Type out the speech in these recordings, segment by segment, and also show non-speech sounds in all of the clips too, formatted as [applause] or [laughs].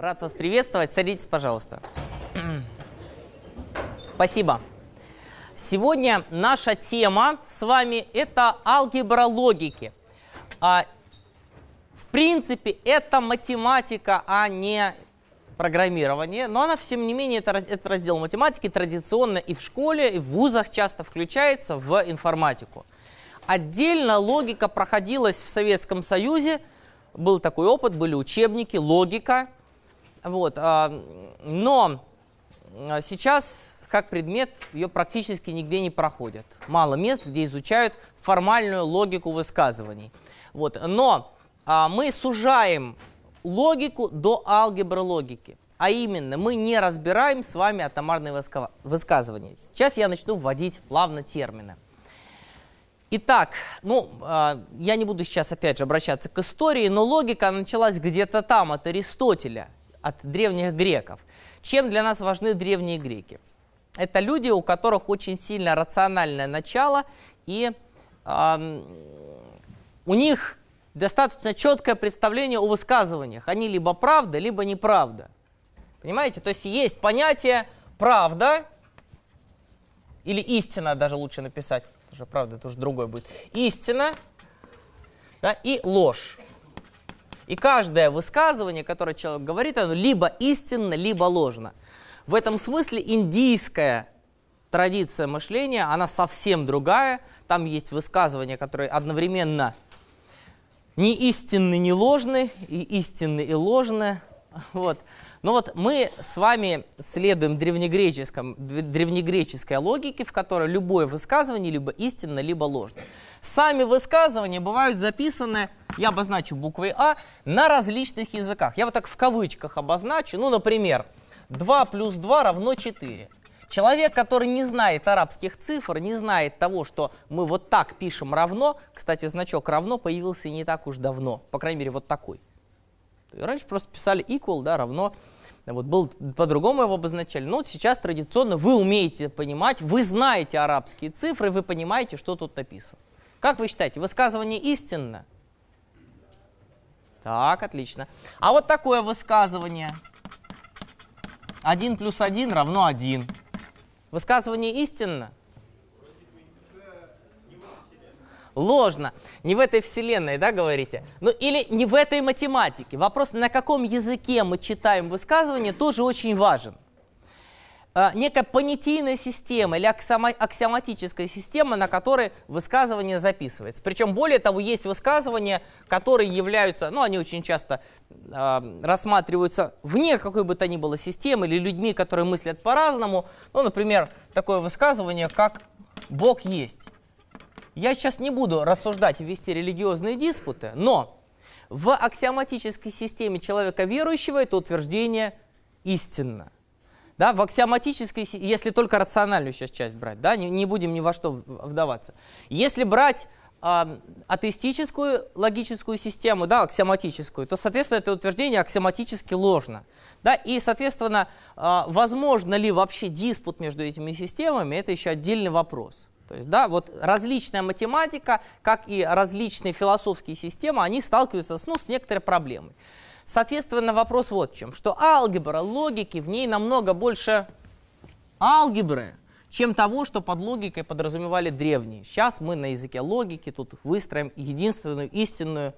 Рад вас приветствовать. Садитесь, пожалуйста. Спасибо. Сегодня наша тема с вами – это алгебра логики. А, в принципе, это математика, а не программирование, но она, тем не менее, это, это раздел математики традиционно и в школе, и в вузах часто включается в информатику. Отдельно логика проходилась в Советском Союзе, был такой опыт, были учебники, логика. Вот, а, но сейчас как предмет ее практически нигде не проходят. Мало мест, где изучают формальную логику высказываний. Вот. Но а, мы сужаем логику до алгебры логики. А именно, мы не разбираем с вами атомарные высказывания. Сейчас я начну вводить плавно термины. Итак, ну, э, я не буду сейчас опять же обращаться к истории, но логика началась где-то там, от Аристотеля, от древних греков. Чем для нас важны древние греки? Это люди, у которых очень сильно рациональное начало, и э, у них достаточно четкое представление о высказываниях. Они либо правда, либо неправда. Понимаете? То есть есть понятие правда, или истина даже лучше написать, что правда это уже другое будет. Истина да, и ложь. И каждое высказывание, которое человек говорит, оно либо истинно, либо ложно. В этом смысле индийская традиция мышления, она совсем другая. Там есть высказывания, которые одновременно не истинны, не ложны, и истинны, и ложны. Вот. Но вот мы с вами следуем древнегреческом, древнегреческой логике, в которой любое высказывание либо истинно, либо ложно. Сами высказывания бывают записаны, я обозначу буквой А, на различных языках. Я вот так в кавычках обозначу, ну, например, 2 плюс 2 равно 4. Человек, который не знает арабских цифр, не знает того, что мы вот так пишем равно, кстати, значок равно появился не так уж давно, по крайней мере, вот такой. Раньше просто писали equal, да, равно, вот был по-другому его обозначали. Но вот сейчас традиционно вы умеете понимать, вы знаете арабские цифры, вы понимаете, что тут написано. Как вы считаете, высказывание истинно? Так, отлично. А вот такое высказывание. 1 плюс 1 равно 1. Высказывание истинно? Ложно. Не в этой вселенной, да, говорите? Ну или не в этой математике. Вопрос, на каком языке мы читаем высказывание, тоже очень важен. А, некая понятийная система или аксиоматическая система, на которой высказывание записывается. Причем, более того, есть высказывания, которые являются, ну, они очень часто э, рассматриваются вне какой бы то ни было системы или людьми, которые мыслят по-разному. Ну, например, такое высказывание, как «Бог есть». Я сейчас не буду рассуждать и вести религиозные диспуты, но в аксиоматической системе человека верующего это утверждение истинно. Да, в аксиоматической, если только рациональную сейчас часть брать, да, не, не будем ни во что вдаваться. Если брать э, атеистическую логическую систему, да, аксиоматическую, то, соответственно, это утверждение аксиоматически ложно. Да, и, соответственно, э, возможно ли вообще диспут между этими системами, это еще отдельный вопрос. То есть, да, вот различная математика, как и различные философские системы, они сталкиваются ну, с некоторой проблемой. Соответственно, вопрос вот в чем, что алгебра логики, в ней намного больше алгебры, чем того, что под логикой подразумевали древние. Сейчас мы на языке логики тут выстроим единственную истинную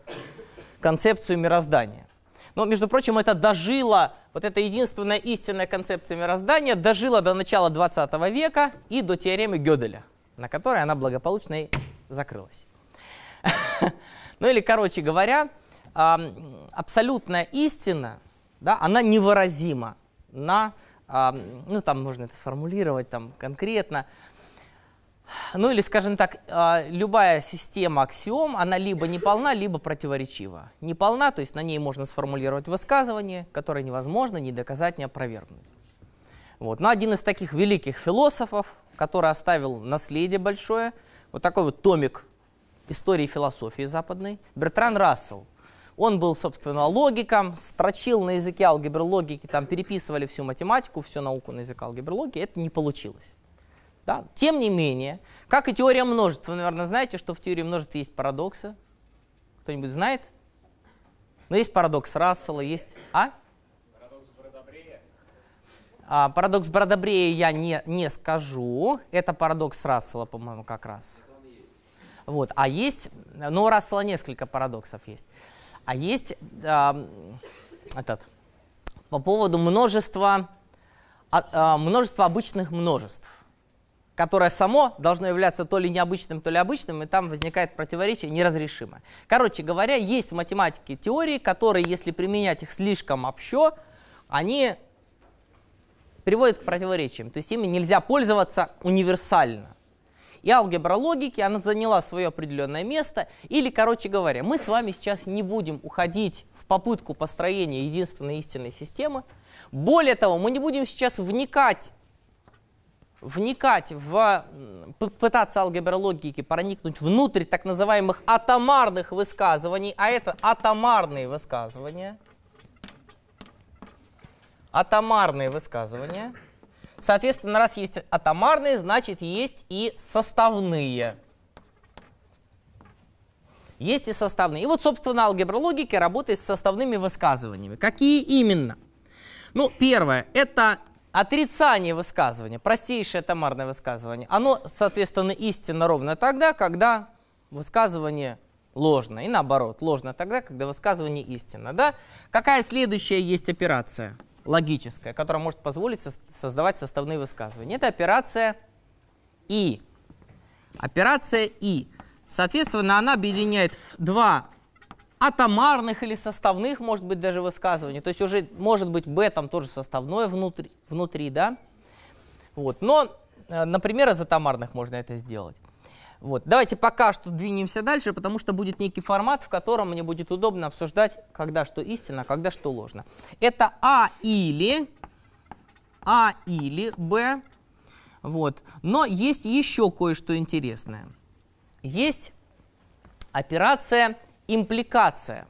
концепцию мироздания. Но, между прочим, это дожило, вот эта единственная истинная концепция мироздания дожила до начала 20 века и до теоремы Гёделя, на которой она благополучно и закрылась. [laughs] Ну или, короче говоря, абсолютная истина, да, она невыразима на, ну там можно это сформулировать там конкретно, ну или, скажем так, а, любая система аксиом, она либо неполна, либо противоречива. Неполна, то есть на ней можно сформулировать высказывание, которое невозможно ни доказать, ни опровергнуть. Вот. Но один из таких великих философов, который оставил наследие большое, вот такой вот томик истории философии западной, Бертран Рассел. Он был, собственно, логиком, строчил на языке алгебры логики, там переписывали всю математику, всю науку на язык алгебры логики, это не получилось. Да? Тем не менее, как и теория множества, вы, наверное, знаете, что в теории множества есть парадоксы. Кто-нибудь знает? Но есть парадокс Рассела, есть... А? А, парадокс Бродобрея я не, не скажу. Это парадокс Рассела, по-моему, как раз. Вот. А есть, ну, у Рассела несколько парадоксов есть. А есть э, этот, по поводу множества, э, множества обычных множеств, которое само должно являться то ли необычным, то ли обычным, и там возникает противоречие неразрешимое. Короче говоря, есть в математике теории, которые, если применять их слишком общо, они приводят к противоречиям. То есть ими нельзя пользоваться универсально. И алгебра логики, она заняла свое определенное место. Или, короче говоря, мы с вами сейчас не будем уходить в попытку построения единственной истинной системы. Более того, мы не будем сейчас вникать, вникать в, пытаться алгебра логики проникнуть внутрь так называемых атомарных высказываний, а это атомарные высказывания. Атомарные высказывания – Соответственно, раз есть атомарные, значит есть и составные. Есть и составные. И вот, собственно, алгебра логики работает с составными высказываниями. Какие именно? Ну, первое, это отрицание высказывания, простейшее атомарное высказывание. Оно, соответственно, истинно ровно тогда, когда высказывание ложно. И наоборот, ложно тогда, когда высказывание истинно. Да? Какая следующая есть операция? Логическая, которая может позволить со создавать составные высказывания. Это операция И. Операция И. Соответственно, она объединяет два атомарных или составных, может быть, даже высказывания. То есть уже может быть b там тоже составное внутри, внутри да? Вот. Но, э, например, из атомарных можно это сделать. Вот. Давайте пока что двинемся дальше, потому что будет некий формат, в котором мне будет удобно обсуждать, когда что истинно, когда что ложно. Это А или, А или Б. Вот. Но есть еще кое-что интересное. Есть операция импликация.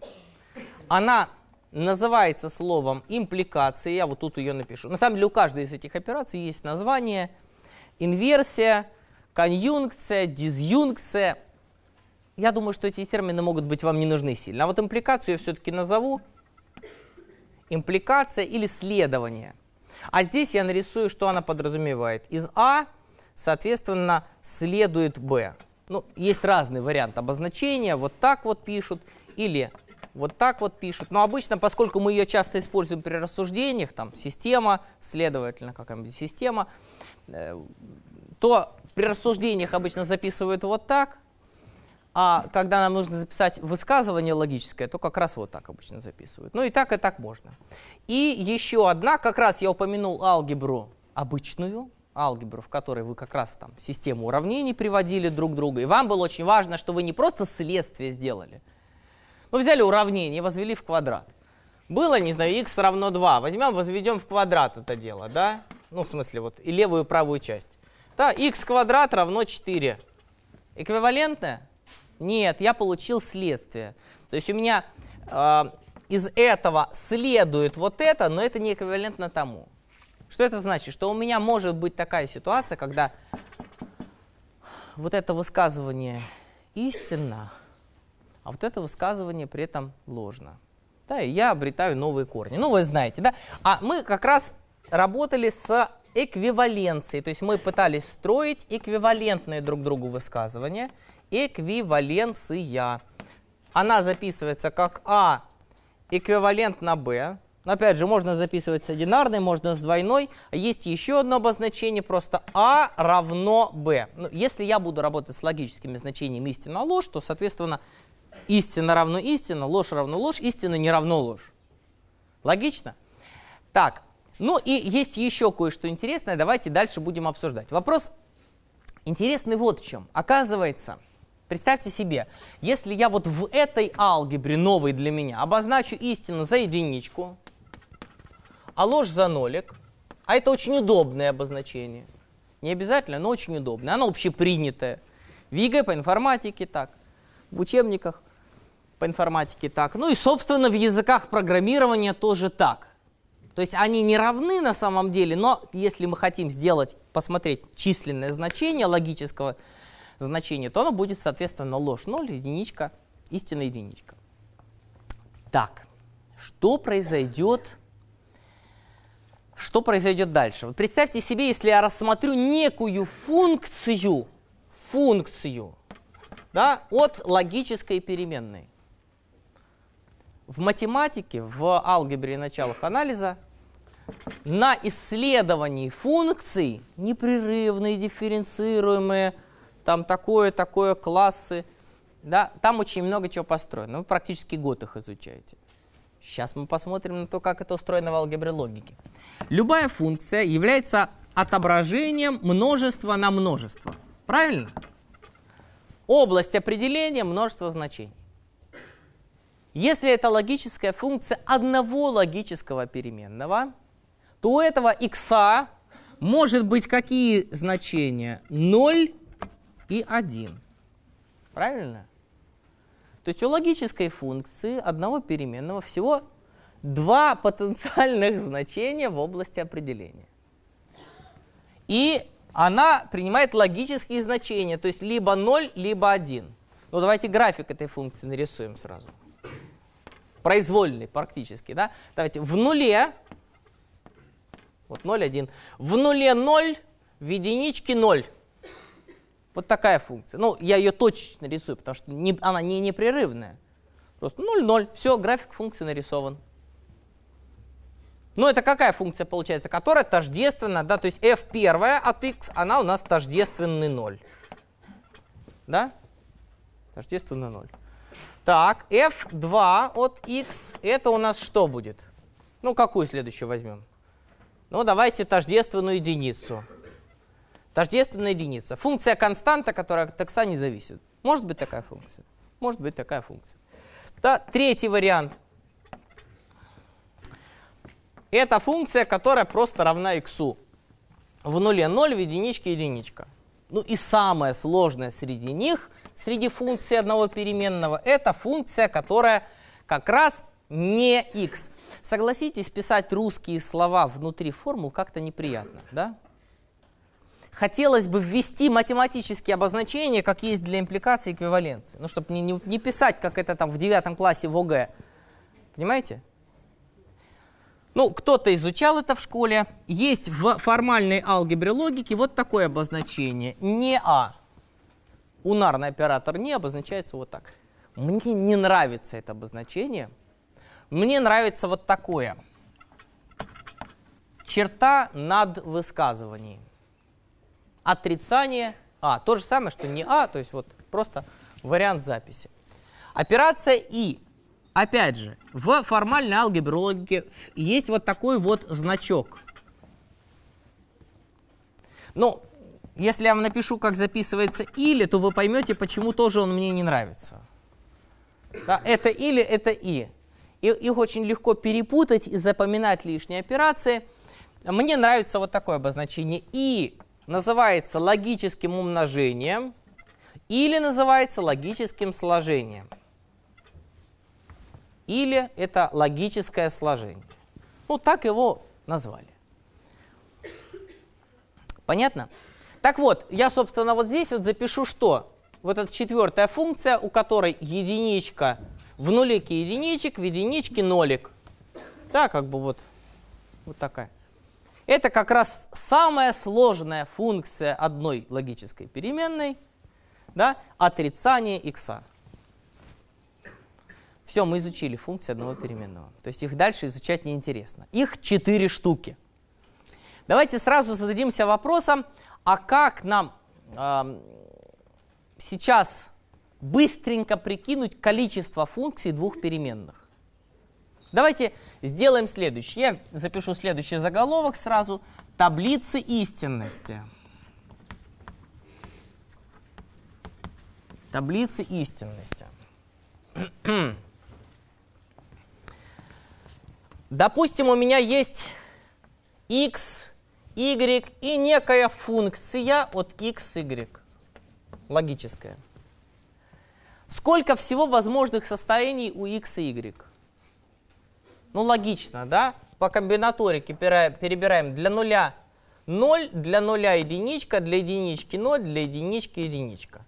Она называется словом импликация. Я вот тут ее напишу. На самом деле у каждой из этих операций есть название. Инверсия, конъюнкция, дизъюнкция. Я думаю, что эти термины могут быть вам не нужны сильно. А вот импликацию я все-таки назову импликация или следование. А здесь я нарисую, что она подразумевает. Из А, соответственно, следует Б. Ну, есть разные варианты обозначения. Вот так вот пишут или вот так вот пишут. Но обычно, поскольку мы ее часто используем при рассуждениях, там система, следовательно, какая-нибудь система, э, то при рассуждениях обычно записывают вот так, а когда нам нужно записать высказывание логическое, то как раз вот так обычно записывают. Ну и так, и так можно. И еще одна, как раз я упомянул алгебру обычную, алгебру, в которой вы как раз там систему уравнений приводили друг к другу, и вам было очень важно, что вы не просто следствие сделали, ну взяли уравнение, возвели в квадрат. Было, не знаю, x равно 2, возьмем, возведем в квадрат это дело, да? Ну, в смысле, вот и левую, и правую часть. Да, x квадрат равно 4. Эквивалентное? Нет, я получил следствие. То есть у меня э, из этого следует вот это, но это не эквивалентно тому. Что это значит? Что у меня может быть такая ситуация, когда вот это высказывание истинно, а вот это высказывание при этом ложно. Да, и я обретаю новые корни. Ну, вы знаете, да? А мы как раз работали с эквиваленции. То есть мы пытались строить эквивалентные друг другу высказывания. Эквиваленция. Она записывается как А эквивалент на Б. Но опять же, можно записывать с одинарной, можно с двойной. Есть еще одно обозначение, просто А равно Б. Ну, если я буду работать с логическими значениями истина ложь, то, соответственно, истина равно истина, ложь равно ложь, истина не равно ложь. Логично? Так, ну и есть еще кое-что интересное, давайте дальше будем обсуждать. Вопрос интересный вот в чем. Оказывается, представьте себе, если я вот в этой алгебре, новой для меня, обозначу истину за единичку, а ложь за нолик, а это очень удобное обозначение. Не обязательно, но очень удобное. Оно общепринятое. В ЕГЭ по информатике так, в учебниках по информатике так. Ну и, собственно, в языках программирования тоже так. То есть они не равны на самом деле, но если мы хотим сделать, посмотреть численное значение логического значения, то оно будет, соответственно, ложь 0, единичка, истинная единичка. Так, что произойдет, что произойдет дальше? Вот представьте себе, если я рассмотрю некую функцию, функцию, да, от логической переменной. В математике, в алгебре началах анализа на исследовании функций, непрерывные, дифференцируемые, там такое-такое классы, да, там очень много чего построено. Вы практически год их изучаете. Сейчас мы посмотрим на то, как это устроено в алгебре логики. Любая функция является отображением множества на множество. Правильно? Область определения множества значений. Если это логическая функция одного логического переменного, то у этого x может быть какие значения? 0 и 1. Правильно? То есть у логической функции одного переменного всего два потенциальных значения в области определения. И она принимает логические значения, то есть либо 0, либо 1. Ну давайте график этой функции нарисуем сразу. Произвольный практически, да? Давайте в нуле вот 0, 1. В нуле 0, в единичке 0. Вот такая функция. Ну, я ее точечно рисую, потому что не, она не непрерывная. Просто 0, 0. Все, график функции нарисован. Ну, это какая функция получается? Которая тождественна, да, то есть f первая от x, она у нас тождественный 0. Да? Тождественный 0. Так, f2 от x, это у нас что будет? Ну, какую следующую возьмем? Ну, давайте тождественную единицу. Тождественная единица. Функция константа, которая от x не зависит. Может быть такая функция? Может быть такая функция. Да, третий вариант. Это функция, которая просто равна x. В нуле 0, в единичке единичка. Ну и самое сложное среди них, среди функций одного переменного, это функция, которая как раз не x. Согласитесь, писать русские слова внутри формул как-то неприятно, да? Хотелось бы ввести математические обозначения, как есть для импликации эквиваленции. Ну, чтобы не, не, не писать, как это там в девятом классе в ОГЭ. Понимаете? Ну, кто-то изучал это в школе. Есть в формальной алгебре логики вот такое обозначение. Не А. Унарный оператор не обозначается вот так. Мне не нравится это обозначение – мне нравится вот такое. Черта над высказыванием. Отрицание А. То же самое, что не А, то есть вот просто вариант записи. Операция И. Опять же, в формальной алгебре логики есть вот такой вот значок. Ну, если я вам напишу, как записывается или, то вы поймете, почему тоже он мне не нравится. Да, это или, это и и их очень легко перепутать и запоминать лишние операции. Мне нравится вот такое обозначение. И называется логическим умножением или называется логическим сложением. Или это логическое сложение. Ну, так его назвали. Понятно? Так вот, я, собственно, вот здесь вот запишу что? Вот эта четвертая функция, у которой единичка в нулике единичек, в единичке нолик. Да, как бы вот, вот такая. Это как раз самая сложная функция одной логической переменной, да, отрицание x. Все, мы изучили функции одного переменного. То есть их дальше изучать неинтересно. Их четыре штуки. Давайте сразу зададимся вопросом, а как нам э, сейчас быстренько прикинуть количество функций двух переменных. Давайте сделаем следующее. Я запишу следующий заголовок сразу. Таблицы истинности. Таблицы истинности. Допустим, у меня есть x, y и некая функция от x, y. Логическая. Сколько всего возможных состояний у x и y? Ну, логично, да? По комбинаторике перебираем для нуля 0, для нуля единичка, для единички 0, для единички единичка.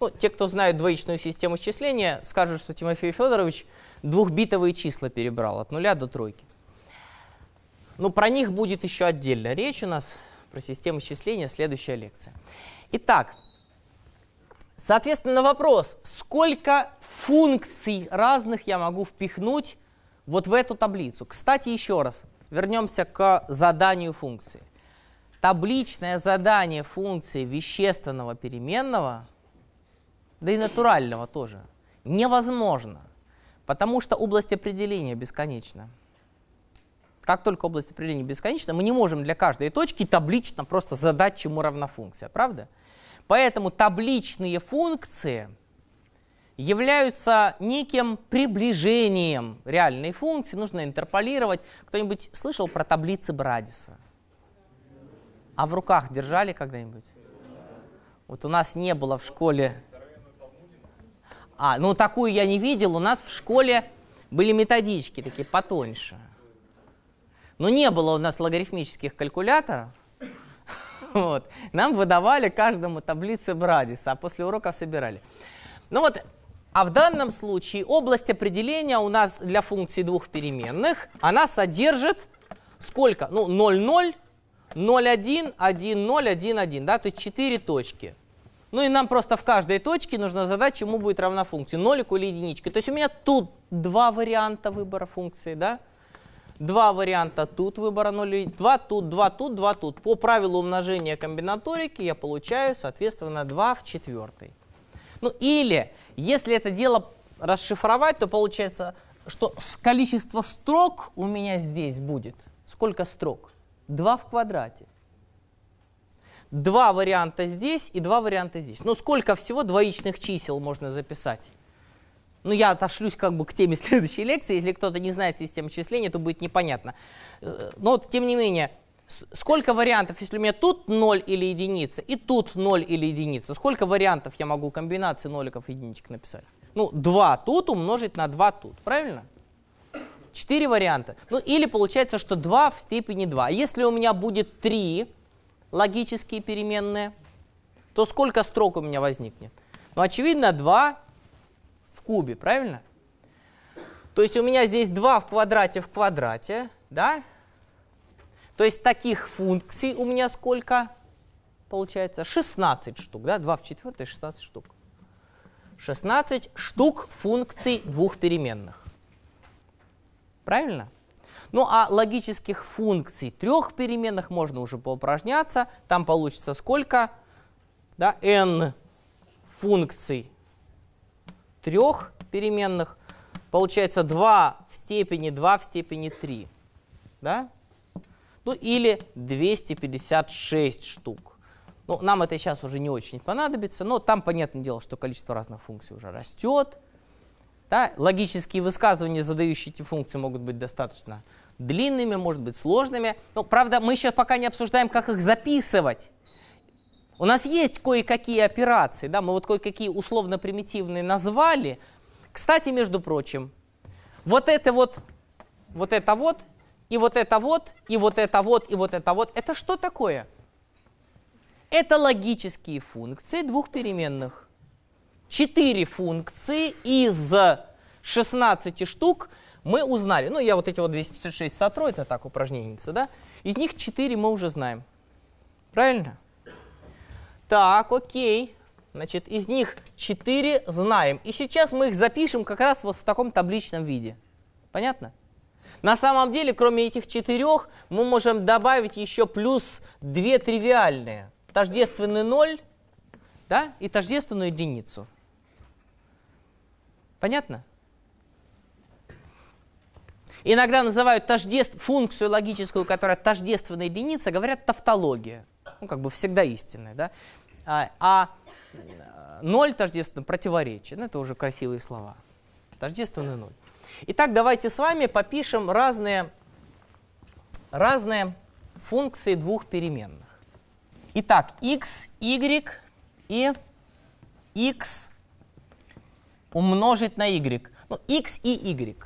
Ну, те, кто знают двоичную систему счисления, скажут, что Тимофей Федорович двухбитовые числа перебрал от нуля до тройки. Ну, про них будет еще отдельно речь у нас, про систему счисления, следующая лекция. Итак, соответственно, вопрос, сколько функций разных я могу впихнуть вот в эту таблицу. Кстати, еще раз, вернемся к заданию функции. Табличное задание функции вещественного переменного, да и натурального тоже, невозможно, потому что область определения бесконечна. Как только область определения бесконечна, мы не можем для каждой точки таблично просто задать, чему равна функция, правда? Поэтому табличные функции – являются неким приближением реальной функции, нужно интерполировать. Кто-нибудь слышал про таблицы Брадиса? А в руках держали когда-нибудь? Вот у нас не было в школе... А, ну такую я не видел. У нас в школе были методички такие потоньше. Но не было у нас логарифмических калькуляторов. [laughs] Вот. Нам выдавали каждому таблицы Брадиса, а после уроков собирали. Ну вот а в данном случае область определения у нас для функции двух переменных, она содержит сколько? Ну, 0, 0, 0, 1, 1, 0, 1, 1, да, то есть 4 точки. Ну и нам просто в каждой точке нужно задать, чему будет равна функция, нолику или единичке. То есть у меня тут два варианта выбора функции, да? Два варианта тут выбора 0, 2 тут, 2 тут, 2 тут. По правилу умножения комбинаторики я получаю, соответственно, 2 в четвертой. Ну или если это дело расшифровать, то получается, что количество строк у меня здесь будет. Сколько строк? 2 в квадрате. Два варианта здесь и два варианта здесь. Ну, сколько всего двоичных чисел можно записать? Ну, я отошлюсь как бы к теме [laughs] следующей лекции. Если кто-то не знает систему числения, то будет непонятно. Э, но, тем не менее, сколько вариантов, если у меня тут 0 или единица, и тут 0 или единица, сколько вариантов я могу комбинации ноликов и единичек написать? Ну, 2 тут умножить на 2 тут, правильно? 4 варианта. Ну, или получается, что 2 в степени 2. Если у меня будет 3 логические переменные, то сколько строк у меня возникнет? Ну, очевидно, 2 кубе, правильно? То есть у меня здесь 2 в квадрате в квадрате, да? То есть таких функций у меня сколько получается? 16 штук, да? 2 в 4 16 штук. 16 штук функций двух переменных. Правильно? Ну а логических функций трех переменных можно уже поупражняться. Там получится сколько? Да, n функций трех переменных. Получается 2 в степени 2 в степени 3. Да? ну или 256 штук. Ну, нам это сейчас уже не очень понадобится, но там, понятное дело, что количество разных функций уже растет. Да? Логические высказывания, задающие эти функции, могут быть достаточно длинными, может быть сложными. Но, правда, мы сейчас пока не обсуждаем, как их записывать. У нас есть кое-какие операции, да, мы вот кое-какие условно-примитивные назвали. Кстати, между прочим, вот это вот, вот это вот и вот это вот, и вот это вот, и вот это вот. Это что такое? Это логические функции двух переменных. Четыре функции из 16 штук мы узнали. Ну, я вот эти вот 256 сотру, это так, упражненница, да? Из них 4 мы уже знаем. Правильно? Так, окей. Значит, из них 4 знаем. И сейчас мы их запишем как раз вот в таком табличном виде. Понятно? На самом деле, кроме этих четырех, мы можем добавить еще плюс две тривиальные. Тождественный ноль да, и тождественную единицу. Понятно? Иногда называют тождеств... функцию логическую, которая тождественная единица, говорят тавтология. Ну, как бы всегда истинная. Да? А, а ноль тождественно противоречие. Ну, это уже красивые слова. Тождественный ноль. Итак, давайте с вами попишем разные, разные функции двух переменных. Итак, x, y и x умножить на y. Ну, x и y.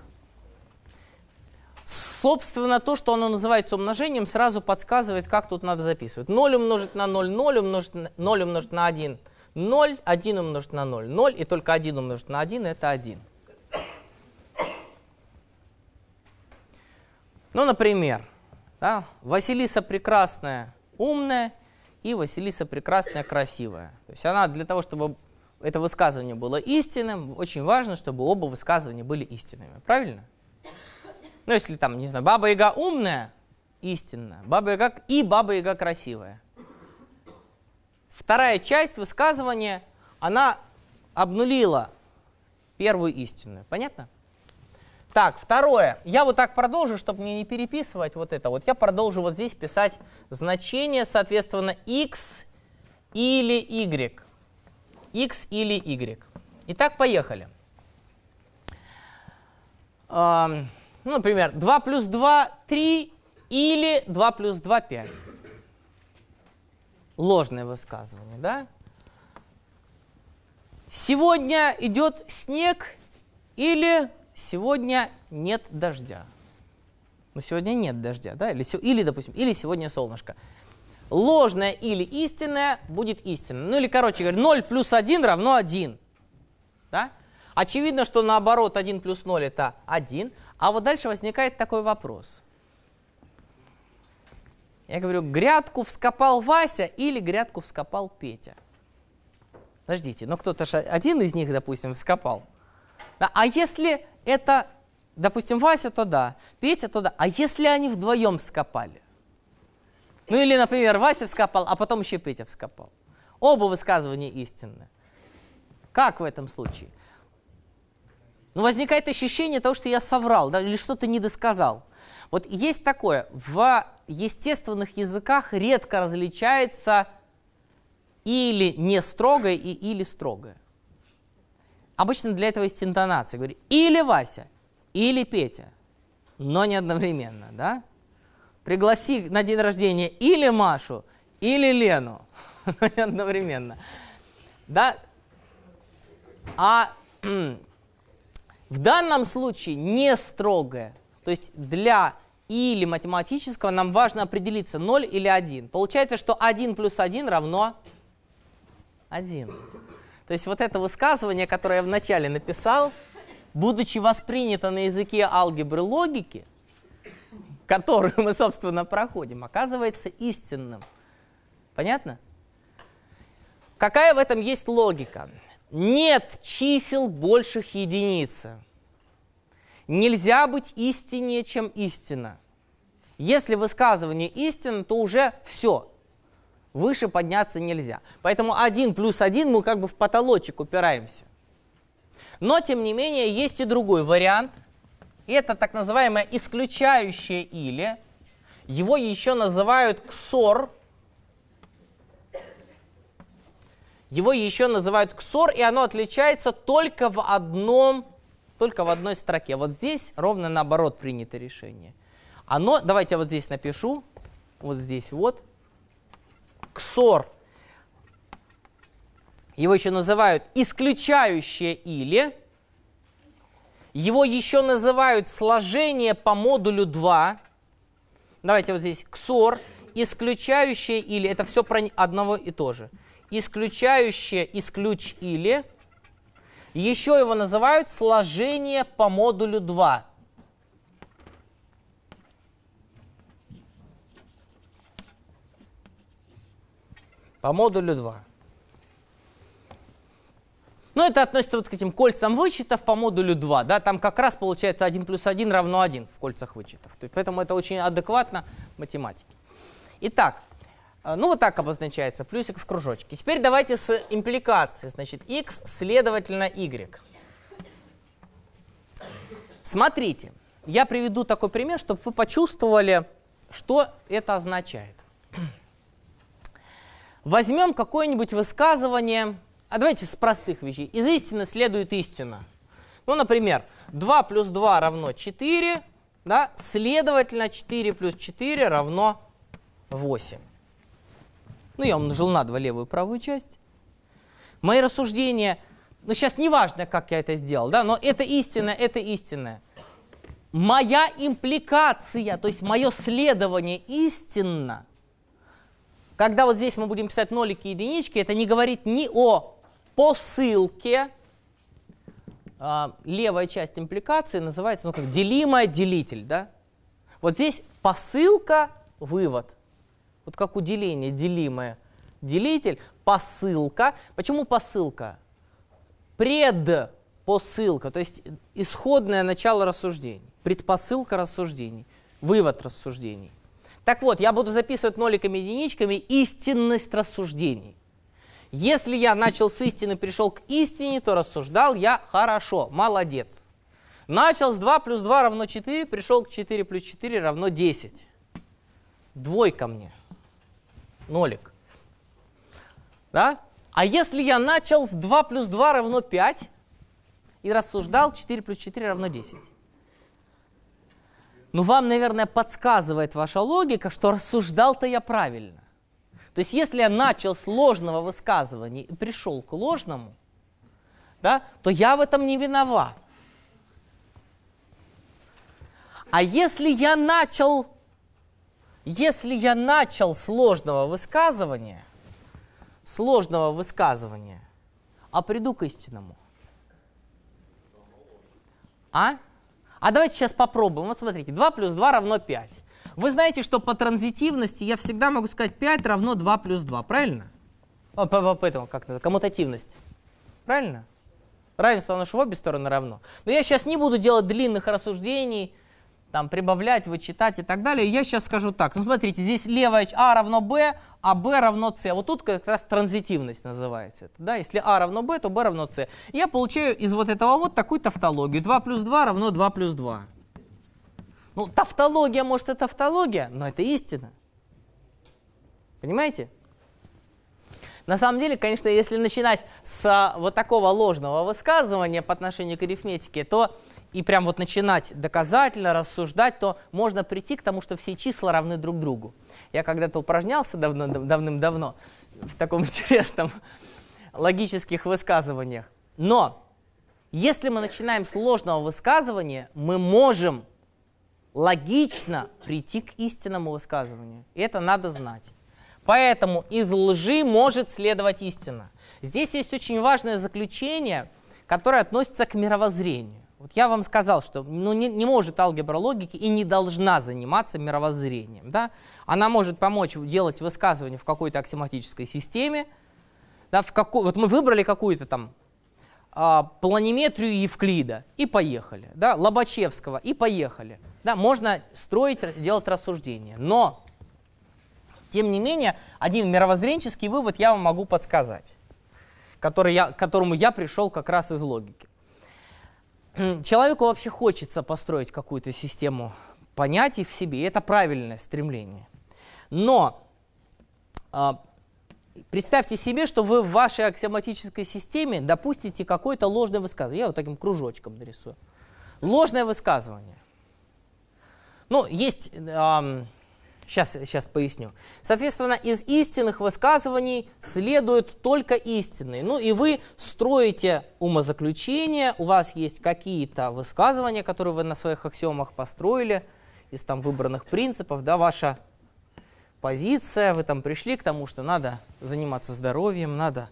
Собственно, то, что оно называется умножением, сразу подсказывает, как тут надо записывать. 0 умножить на 0, 0 умножить на, 0 умножить на 1, 0, 1 умножить на 0, 0, и только 1 умножить на 1 это 1. Ну, например, Да? Василиса прекрасная, умная, и Василиса прекрасная, красивая. То есть она для того, чтобы это высказывание было истинным, очень важно, чтобы оба высказывания были истинными. Правильно? Ну, если там, не знаю, Баба Яга умная, истинная, Баба Яга и Баба Яга красивая. Вторая часть высказывания, она обнулила первую истинную. Понятно? Так, второе. Я вот так продолжу, чтобы мне не переписывать вот это. Вот я продолжу вот здесь писать значение, соответственно, x или y. x или y. Итак, поехали. Ну, например, 2 плюс 2 – 3 или 2 плюс 2 – 5. Ложное высказывание, да? Сегодня идет снег или сегодня нет дождя. Ну, сегодня нет дождя, да, или, или, допустим, или сегодня солнышко. Ложное или истинное будет истинное. Ну, или, короче говоря, 0 плюс 1 равно 1. Да? Очевидно, что наоборот 1 плюс 0 это 1. А вот дальше возникает такой вопрос. Я говорю, грядку вскопал Вася или грядку вскопал Петя? Подождите, ну кто-то же один из них, допустим, вскопал. А если это, допустим, Вася, то да, Петя, то да. А если они вдвоем вскопали? Ну или, например, Вася вскопал, а потом еще Петя вскопал. Оба высказывания истинны. Как в этом случае? Ну, возникает ощущение того, что я соврал, да, или что-то недосказал. Вот есть такое, в естественных языках редко различается или не строгое и или строгое. Обычно для этого есть интонация. Говорит, или Вася, или Петя, но не одновременно, да? Пригласи на день рождения или Машу, или Лену, [laughs] но не одновременно. Да? А [clears throat] в данном случае не строгое. То есть для или математического нам важно определиться 0 или 1. Получается, что 1 плюс 1 равно 1. То есть вот это высказывание, которое я вначале написал, будучи воспринято на языке алгебры логики, которую мы, собственно, проходим, оказывается истинным. Понятно? Какая в этом есть логика? Нет чисел больших единицы. Нельзя быть истиннее, чем истина. Если высказывание истина, то уже все, Выше подняться нельзя. Поэтому 1 плюс 1 мы как бы в потолочек упираемся. Но, тем не менее, есть и другой вариант. Это так называемое исключающее «или». Его еще называют «ксор». Его еще называют «ксор», и оно отличается только в, одном, только в одной строке. Вот здесь ровно наоборот принято решение. Оно, давайте я вот здесь напишу, вот здесь вот – ксор. Его еще называют исключающее или. Его еще называют сложение по модулю 2. Давайте вот здесь ксор, исключающее или. Это все про одного и то же. Исключающее исключ или. Еще его называют сложение по модулю 2. по модулю 2. Ну, это относится вот к этим кольцам вычетов по модулю 2. Да? Там как раз получается 1 плюс 1 равно 1 в кольцах вычетов. То есть, поэтому это очень адекватно математике. Итак, ну вот так обозначается плюсик в кружочке. Теперь давайте с импликацией. Значит, x следовательно y. Смотрите, я приведу такой пример, чтобы вы почувствовали, что это означает. Возьмем какое-нибудь высказывание, а давайте с простых вещей. Из истины следует истина. Ну, например, 2 плюс 2 равно 4, да? следовательно, 4 плюс 4 равно 8. Ну, я умножил на 2 левую и правую часть. Мои рассуждения, ну, сейчас не важно, как я это сделал, да, но это истина, это истинное. Моя импликация, то есть мое следование истинно – когда вот здесь мы будем писать нолики и единички, это не говорит ни о посылке, а, левая часть импликации называется, ну как делимая делитель, да? Вот здесь Посылка, вывод. Вот как у деления, делимое. Делитель, посылка. Почему посылка? Предпосылка, то есть исходное начало рассуждений. Предпосылка рассуждений, вывод рассуждений. Так вот, я буду записывать ноликами единичками истинность рассуждений. Если я начал с истины, пришел к истине, то рассуждал я хорошо, молодец. Начал с 2 плюс 2 равно 4, пришел к 4 плюс 4 равно 10. Двойка мне. Нолик. Да? А если я начал с 2 плюс 2 равно 5 и рассуждал 4 плюс 4 равно 10? Ну, вам, наверное, подсказывает ваша логика, что рассуждал-то я правильно. То есть, если я начал с ложного высказывания и пришел к ложному, да, то я в этом не виноват. А если я начал, если я начал с ложного высказывания, сложного высказывания, а приду к истинному. А? А давайте сейчас попробуем. Вот смотрите, 2 плюс 2 равно 5. Вы знаете, что по транзитивности я всегда могу сказать 5 равно 2 плюс 2, правильно? По, по этому, как это, коммутативность. Правильно? Равенство, оно же в обе стороны равно. Но я сейчас не буду делать длинных рассуждений, там, прибавлять, вычитать и так далее. Я сейчас скажу так. Ну, смотрите, здесь левая А равно Б, а Б равно С. Вот тут как раз транзитивность называется. Это, да? Если А равно Б, то Б равно С. Я получаю из вот этого вот такую тавтологию. 2 плюс 2 равно 2 плюс 2. Ну, тавтология, может, это тавтология, но это истина. Понимаете? На самом деле, конечно, если начинать с вот такого ложного высказывания по отношению к арифметике, то и прям вот начинать доказательно рассуждать, то можно прийти к тому, что все числа равны друг другу. Я когда-то упражнялся давно, давным-давно в таком [laughs] интересном логических высказываниях. Но если мы начинаем с ложного высказывания, мы можем логично прийти к истинному высказыванию. И это надо знать. Поэтому из лжи может следовать истина. Здесь есть очень важное заключение, которое относится к мировоззрению. Вот я вам сказал, что ну, не, не может алгебра логики и не должна заниматься мировоззрением. Да? Она может помочь делать высказывания в какой-то аксиоматической системе. Да, в какой, вот мы выбрали какую-то там а, планиметрию Евклида и поехали. Да, Лобачевского и поехали. Да, можно строить, делать рассуждения. Но, тем не менее, один мировоззренческий вывод я вам могу подсказать, который я, к которому я пришел как раз из логики. [clears throat] Человеку вообще хочется построить какую-то систему понятий в себе, и это правильное стремление. Но а, представьте себе, что вы в вашей аксиоматической системе допустите какое-то ложное высказывание. Я вот таким кружочком нарисую. Ложное высказывание. Ну, есть, сейчас, сейчас поясню. Соответственно, из истинных высказываний следуют только истинные. Ну и вы строите умозаключения, у вас есть какие-то высказывания, которые вы на своих аксиомах построили, из там выбранных принципов, да, ваша позиция, вы там пришли к тому, что надо заниматься здоровьем, надо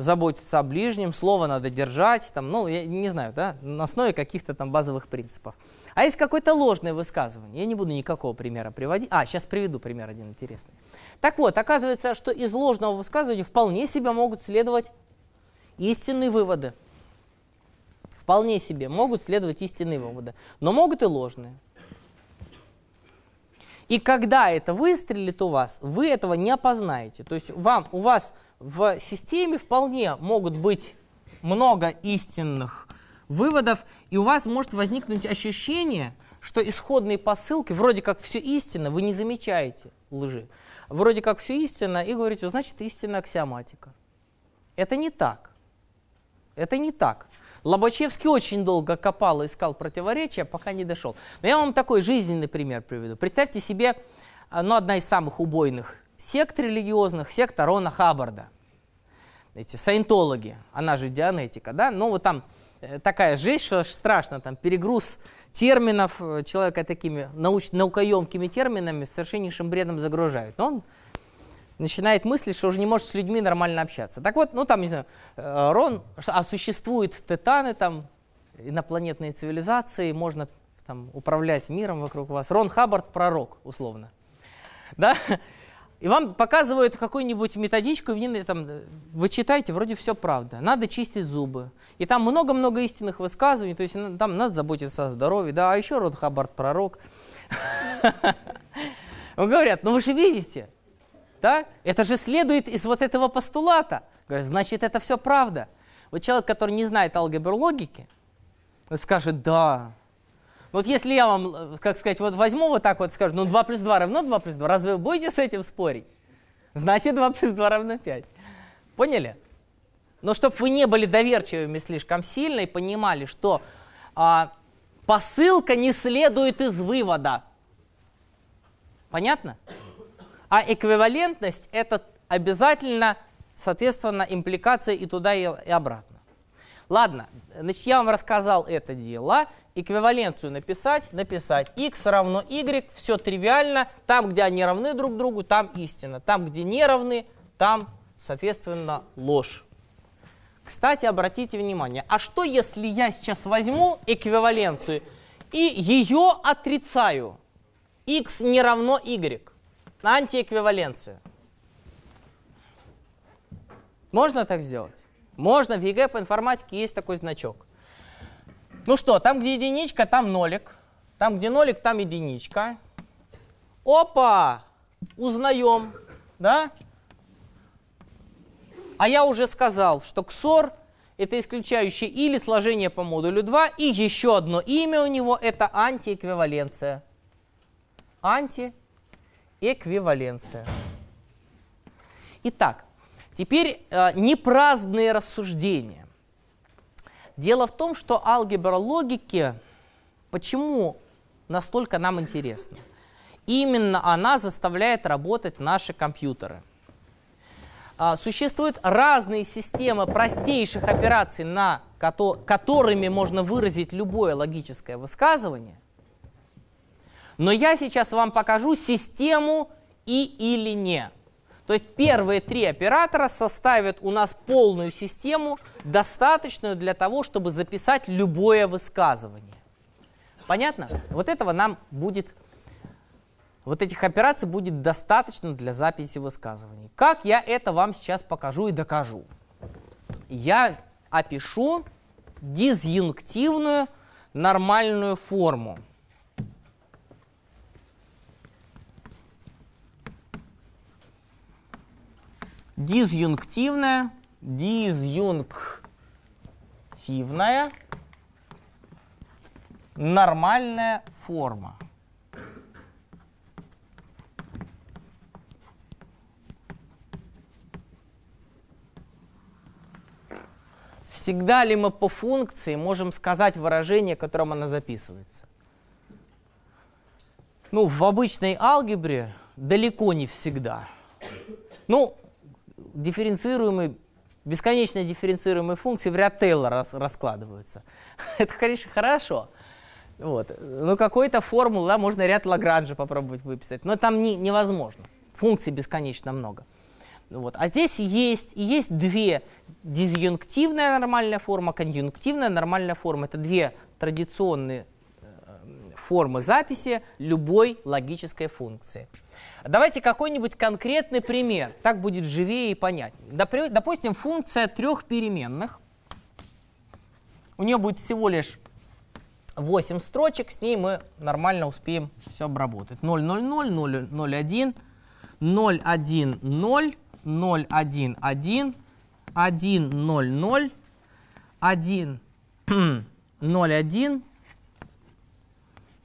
заботиться о ближнем, слово надо держать, там, ну, я не знаю, да, на основе каких-то там базовых принципов. А есть какое-то ложное высказывание, я не буду никакого примера приводить, а, сейчас приведу пример один интересный. Так вот, оказывается, что из ложного высказывания вполне себе могут следовать истинные выводы. Вполне себе могут следовать истинные выводы, но могут и ложные. И когда это выстрелит у вас, вы этого не опознаете. То есть вам, у вас в системе вполне могут быть много истинных выводов, и у вас может возникнуть ощущение, что исходные посылки, вроде как все истинно, вы не замечаете лжи. Вроде как все истинно, и говорите, значит, истинная аксиоматика. Это не так. Это не так. Лобачевский очень долго копал и искал противоречия, пока не дошел. Но я вам такой жизненный пример приведу. Представьте себе, ну, одна из самых убойных сект религиозных, секта Рона Хаббарда. Эти саентологи, она же дианетика, да? Ну, вот там э, такая жесть, что страшно, там перегруз терминов, э, человека такими науч, наукоемкими терминами совершеннейшим бредом загружают. Но он начинает мыслить, что уже не может с людьми нормально общаться. Так вот, ну там, не знаю, э, Рон, а существуют титаны, там, инопланетные цивилизации, можно там, управлять миром вокруг вас. Рон Хаббард – пророк, условно. Да? И вам показывают какую-нибудь методичку, и там, вы читаете, вроде все правда. Надо чистить зубы. И там много-много истинных высказываний, то есть там надо заботиться о здоровье. Да, а еще Рон Хаббард – пророк. Говорят, ну вы же видите, да? Это же следует из вот этого постулата. Говорят, значит, это все правда. Вот человек, который не знает алгебру логики, скажет, да. Вот если я вам, как сказать, вот возьму вот так вот, скажу, ну 2 плюс 2 равно 2 плюс 2, разве вы будете с этим спорить? Значит, 2 плюс 2 равно 5. Поняли? Но чтобы вы не были доверчивыми слишком сильно и понимали, что а, посылка не следует из вывода. Понятно? А эквивалентность – это обязательно, соответственно, импликация и туда, и обратно. Ладно, значит, я вам рассказал это дело. Эквиваленцию написать, написать. x равно y, все тривиально. Там, где они равны друг другу, там истина. Там, где не равны, там, соответственно, ложь. Кстати, обратите внимание, а что если я сейчас возьму эквиваленцию и ее отрицаю? x не равно y. Антиэквиваленция. Можно так сделать? Можно, в ЕГЭ по информатике есть такой значок. Ну что, там, где единичка, там нолик. Там, где нолик, там единичка. Опа! Узнаем, да? А я уже сказал, что XOR – это исключающее или сложение по модулю 2, и еще одно имя у него – это антиэквиваленция. Анти эквиваленция. Итак, теперь э, непраздные рассуждения. Дело в том, что алгебра логики, почему настолько нам интересна? Именно она заставляет работать наши компьютеры. А, существуют разные системы простейших операций, на, которыми можно выразить любое логическое высказывание – но я сейчас вам покажу систему и или не. То есть первые три оператора составят у нас полную систему, достаточную для того, чтобы записать любое высказывание. Понятно? Вот этого нам будет, вот этих операций будет достаточно для записи высказываний. Как я это вам сейчас покажу и докажу? Я опишу дизъюнктивную нормальную форму. Дизъюнктивная, дизъюнктивная нормальная форма. Всегда ли мы по функции можем сказать выражение, которым она записывается? Ну, в обычной алгебре далеко не всегда. Ну, дифференцируемые, бесконечно дифференцируемые функции в ряд Тейлора раскладываются. [laughs] Это, конечно, хорошо. Вот. Ну, какой-то формулу, да, можно ряд Лагранжа попробовать выписать, но там не, невозможно. Функций бесконечно много. Вот. А здесь есть, есть две дизъюнктивная нормальная форма, конъюнктивная нормальная форма. Это две традиционные формы записи любой логической функции. Давайте какой-нибудь конкретный пример, так будет живее и понятнее. Допустим, функция трех переменных. У нее будет всего лишь 8 строчек, с ней мы нормально успеем все обработать. 0, 0, 0, 0, 0, 1, 0, 1, 0, 0, 1, 1, 1, 0, 0, 1, 0, 1,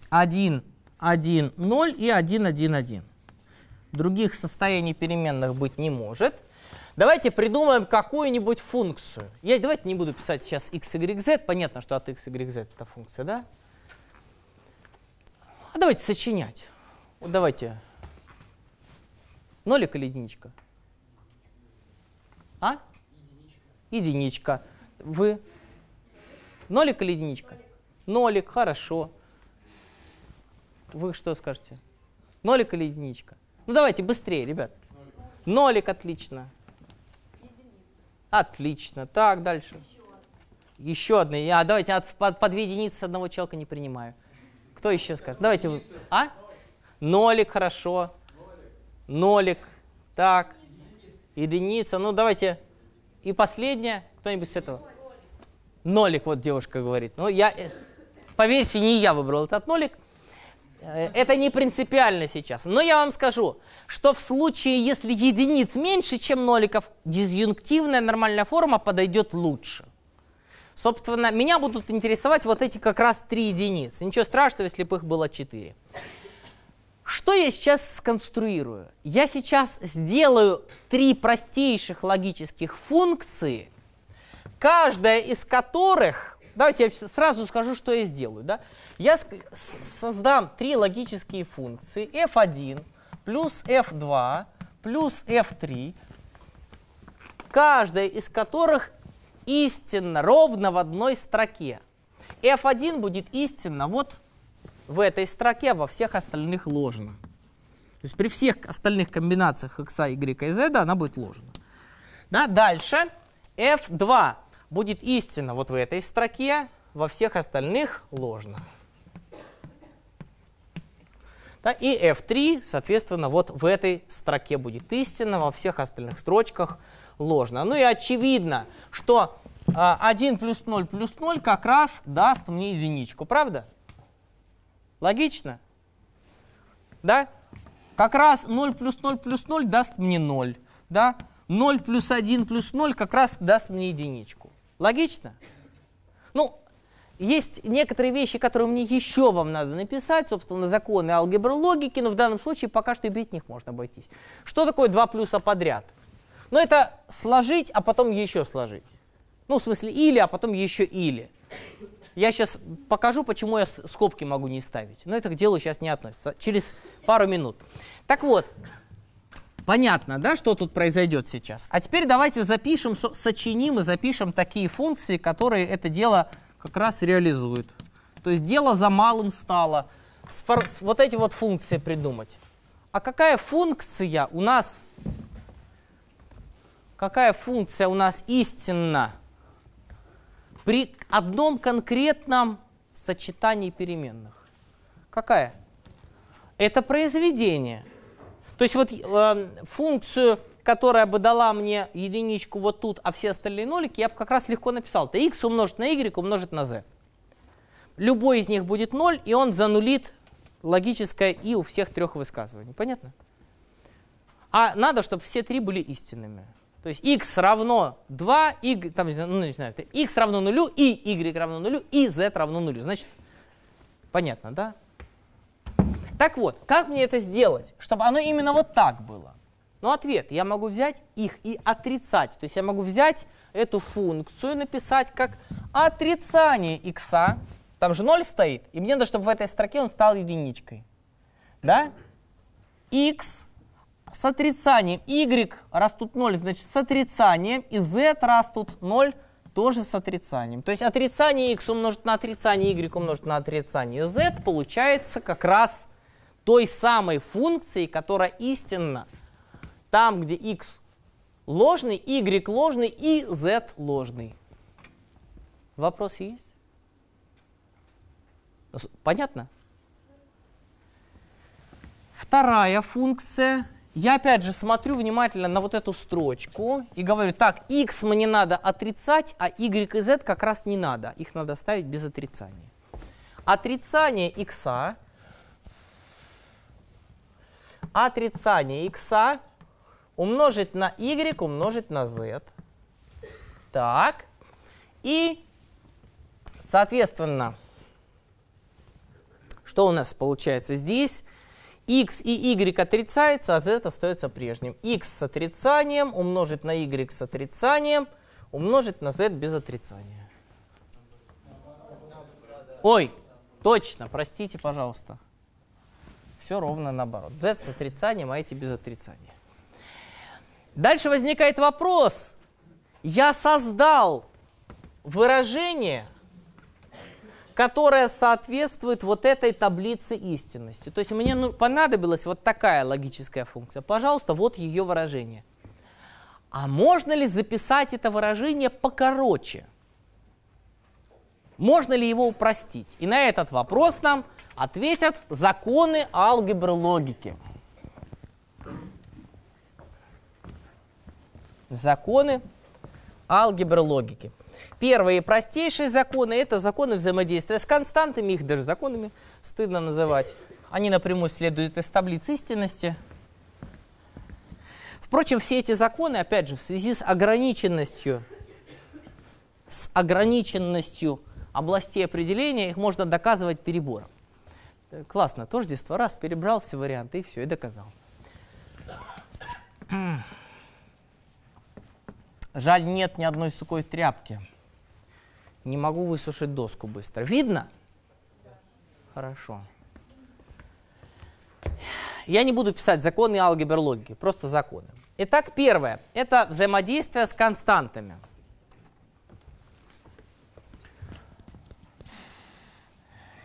1, 1, 0 и 1, 1, 1. Других состояний переменных быть не может. Давайте придумаем какую-нибудь функцию. Я давайте не буду писать сейчас x, y, z. Понятно, что от x, y, z это функция, да? А давайте сочинять. Вот давайте. Нолик или единичка? А? Единичка. Вы? Нолик или единичка? Нолик, хорошо. Вы что скажете? Нолик или единичка? Ну давайте быстрее, ребят. Нолик, отлично. Отлично. Так, дальше. Еще, одна. А давайте от, под, по две единицы одного человека не принимаю. Кто еще скажет? Давайте. А? Нолик, хорошо. Нолик. Так. Единица. Ну, давайте. И последнее. Кто-нибудь с этого? Нолик, вот девушка говорит. Ну, я, э, поверьте, не я выбрал этот нолик. Э, это не принципиально сейчас. Но я вам скажу, что в случае, если единиц меньше, чем ноликов, дизъюнктивная нормальная форма подойдет лучше. Собственно, меня будут интересовать вот эти как раз три единицы. Ничего страшного, если бы их было четыре. Что я сейчас сконструирую? Я сейчас сделаю три простейших логических функции, каждая из которых, давайте я сразу скажу, что я сделаю. Да? Я создам три логические функции f1 плюс f2 плюс f3, каждая из которых истинно ровно в одной строке. f1 будет истинно вот в этой строке, а во всех остальных ложно. То есть при всех остальных комбинациях x, y и z она будет ложна. Да, дальше f2 будет истинно вот в этой строке, во всех остальных ложно. Да, и f3, соответственно, вот в этой строке будет истинно, во всех остальных строчках ложно. Ну и очевидно, что 1 а, плюс 0 плюс 0 как раз даст мне единичку, правда? Логично? Да? Как раз 0 плюс 0 плюс 0 даст мне 0. Да? 0 плюс 1 плюс 0 как раз даст мне единичку. Логично? Ну, есть некоторые вещи, которые мне еще вам надо написать, собственно, законы алгебры логики, но в данном случае пока что и без них можно обойтись. Что такое два плюса подряд? Ну, это сложить, а потом еще сложить. Ну, в смысле, или, а потом еще или. Я сейчас покажу, почему я скобки могу не ставить. Но это к делу сейчас не относится. Через пару минут. Так вот, понятно, да, что тут произойдет сейчас. А теперь давайте запишем, сочиним и запишем такие функции, которые это дело как раз реализуют. То есть дело за малым стало. Вот эти вот функции придумать. А какая функция у нас, какая функция у нас истинна при одном конкретном сочетании переменных? Какая? Это произведение. То есть вот э, функцию которая бы дала мне единичку вот тут, а все остальные нолики, я бы как раз легко написал. Это x умножить на y умножить на z. Любой из них будет 0, и он занулит логическое и у всех трех высказываний. Понятно? А надо, чтобы все три были истинными. То есть x равно 2, y, там, ну, не знаю, x равно нулю, и y равно нулю, и z равно нулю. Значит, понятно, да? Так вот, как мне это сделать, чтобы оно именно вот так было? Но ответ, я могу взять их и отрицать. То есть я могу взять эту функцию и написать как отрицание x. Там же 0 стоит, и мне надо, чтобы в этой строке он стал единичкой. Да? x с отрицанием, y растут 0, значит с отрицанием, и z растут 0 тоже с отрицанием. То есть отрицание x умножить на отрицание y умножить на отрицание z получается как раз той самой функцией, которая истинно там, где x ложный, y ложный и z ложный. Вопрос есть? Понятно? Вторая функция. Я опять же смотрю внимательно на вот эту строчку и говорю, так, x мне надо отрицать, а y и z как раз не надо. Их надо ставить без отрицания. Отрицание x, отрицание x умножить на y, умножить на z. Так. И, соответственно, что у нас получается здесь? x и y отрицается, а z остается прежним. x с отрицанием умножить на y с отрицанием умножить на z без отрицания. Ой, точно, простите, пожалуйста. Все ровно наоборот. z с отрицанием, а эти без отрицания. Дальше возникает вопрос. Я создал выражение, которое соответствует вот этой таблице истинности. То есть мне ну, понадобилась вот такая логическая функция. Пожалуйста, вот ее выражение. А можно ли записать это выражение покороче? Можно ли его упростить? И на этот вопрос нам Ответят законы алгебры логики. Законы алгебры логики. Первые простейшие законы – это законы взаимодействия с константами, их даже законами стыдно называть. Они напрямую следуют из таблицы истинности. Впрочем, все эти законы, опять же, в связи с ограниченностью, с ограниченностью областей определения, их можно доказывать перебором. Классно, тождество, раз, перебрал все варианты, и все, и доказал. Жаль, нет ни одной сухой тряпки. Не могу высушить доску быстро. Видно? Хорошо. Я не буду писать законы алгебр логики, просто законы. Итак, первое – это взаимодействие с константами.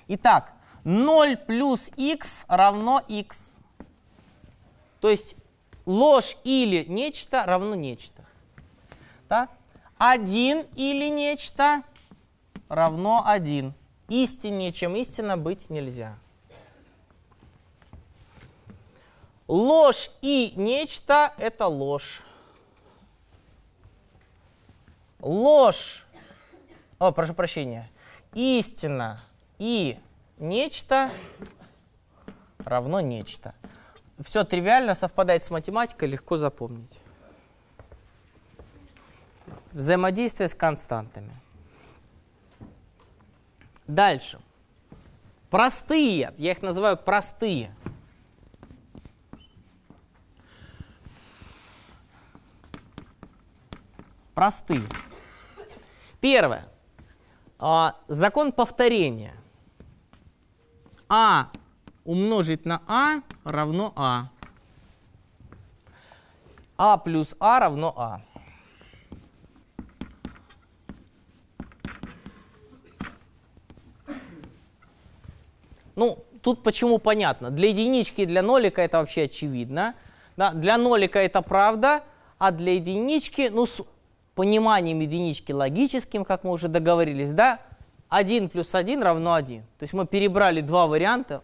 Итак, 0 плюс x равно x. То есть ложь или нечто равно нечто. Да? 1 или нечто равно 1. Истиннее, чем истина, быть нельзя. Ложь и нечто – это ложь. Ложь, о, прошу прощения, истина и нечто равно нечто. Все тривиально совпадает с математикой, легко запомнить. Взаимодействие с константами. Дальше. Простые, я их называю простые. Простые. Первое. А, закон повторения. А умножить на А равно А. А плюс А равно А. Ну, тут почему понятно. Для единички и для нолика это вообще очевидно. Да? Для нолика это правда, а для единички, ну, с пониманием единички логическим, как мы уже договорились, да, 1 плюс 1 равно 1. То есть мы перебрали два варианта,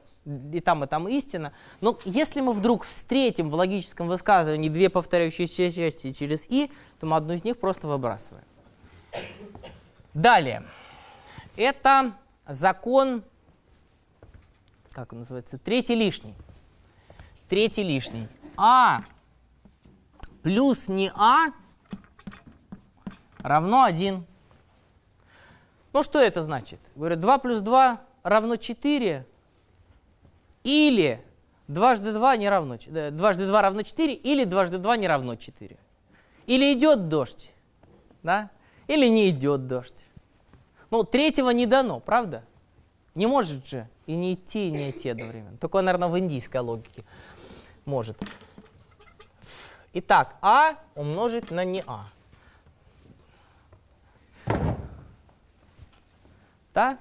и там, и там истина. Но если мы вдруг встретим в логическом высказывании две повторяющиеся части через «и», то мы одну из них просто выбрасываем. Далее. Это закон как он называется, третий лишний. Третий лишний. А плюс не А равно 1. Ну, что это значит? Говорят, 2 плюс 2 равно 4, или дважды 2 не равно, дважды 2 равно 4, или дважды 2 не равно 4. Или идет дождь, да? или не идет дождь. Ну, третьего не дано, правда? Не может же и не идти, и не идти одновременно. Только, наверное, в индийской логике может. Итак, А умножить на не А. Да?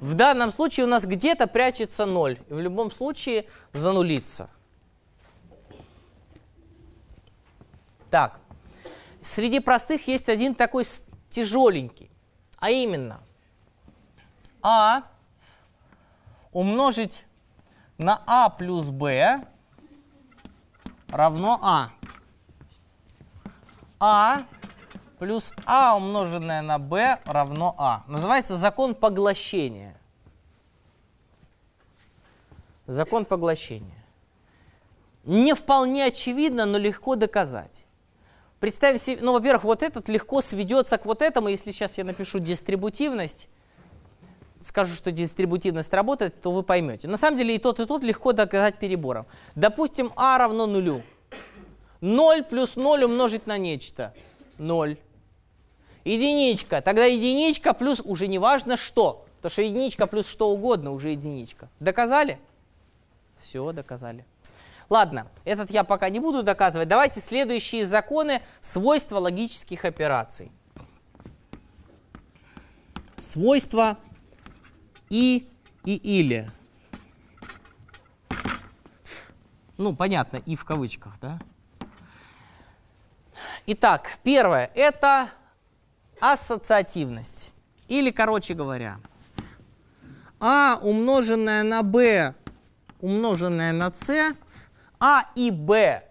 В данном случае у нас где-то прячется 0. И в любом случае занулится. Так, среди простых есть один такой тяжеленький. А именно, А умножить на а плюс b равно а. а плюс а умноженное на b равно а. Называется закон поглощения. Закон поглощения. Не вполне очевидно, но легко доказать. Представим себе, ну, во-первых, вот этот легко сведется к вот этому, если сейчас я напишу дистрибутивность, скажу, что дистрибутивность работает, то вы поймете. На самом деле и тот, и тот легко доказать перебором. Допустим, а равно нулю. 0 плюс 0 умножить на нечто. 0. Единичка. Тогда единичка плюс уже не важно что. Потому что единичка плюс что угодно уже единичка. Доказали? Все, доказали. Ладно, этот я пока не буду доказывать. Давайте следующие законы свойства логических операций. Свойства и и или. Ну, понятно, и в кавычках, да? Итак, первое – это ассоциативность. Или, короче говоря, А умноженное на b умноженное на c, А и b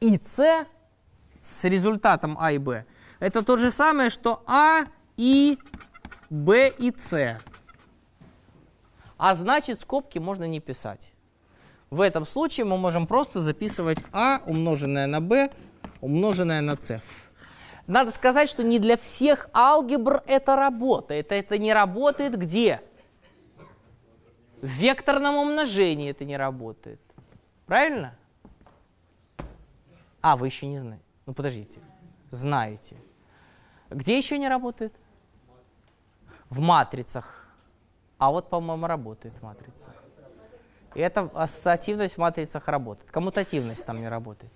и c с результатом А и b, это то же самое, что А и b и c. А значит, скобки можно не писать. В этом случае мы можем просто записывать А умноженное на b умноженное на c. Надо сказать, что не для всех алгебр это работает. Это не работает где? В векторном умножении это не работает. Правильно? А, вы еще не знаете. Ну, подождите. Знаете. Где еще не работает? В матрицах. А вот, по-моему, работает матрица. И эта ассоциативность в матрицах работает. Коммутативность там не работает.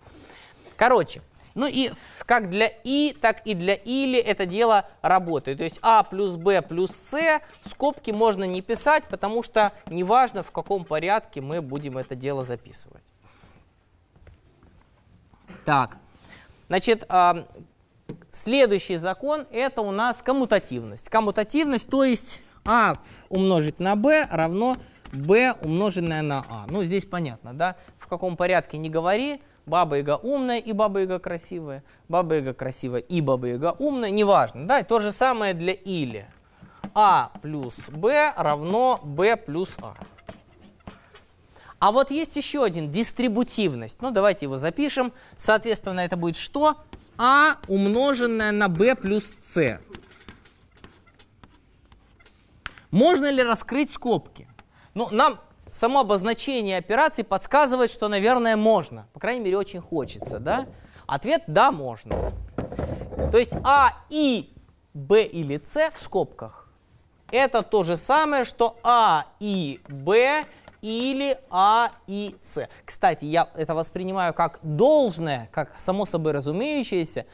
Короче, ну и как для и, так и для или это дело работает. То есть а плюс b плюс c скобки можно не писать, потому что неважно в каком порядке мы будем это дело записывать. Так, значит, а, следующий закон это у нас коммутативность. Коммутативность, то есть а умножить на b равно b умноженное на а. Ну, здесь понятно, да? В каком порядке не говори, Баба Яга умная и Баба Яга красивая. Баба Яга красивая и Баба Яга умная, неважно. Да, и то же самое для или. А плюс Б равно Б плюс А. А вот есть еще один, дистрибутивность. Ну, давайте его запишем. Соответственно, это будет что? А умноженное на b плюс c. Можно ли раскрыть скобки? Ну, нам само обозначение операции подсказывает, что, наверное, можно. По крайней мере, очень хочется, да? Ответ – да, можно. То есть А и Б или С в скобках – это то же самое, что А и Б или А и С. Кстати, я это воспринимаю как должное, как само собой разумеющееся,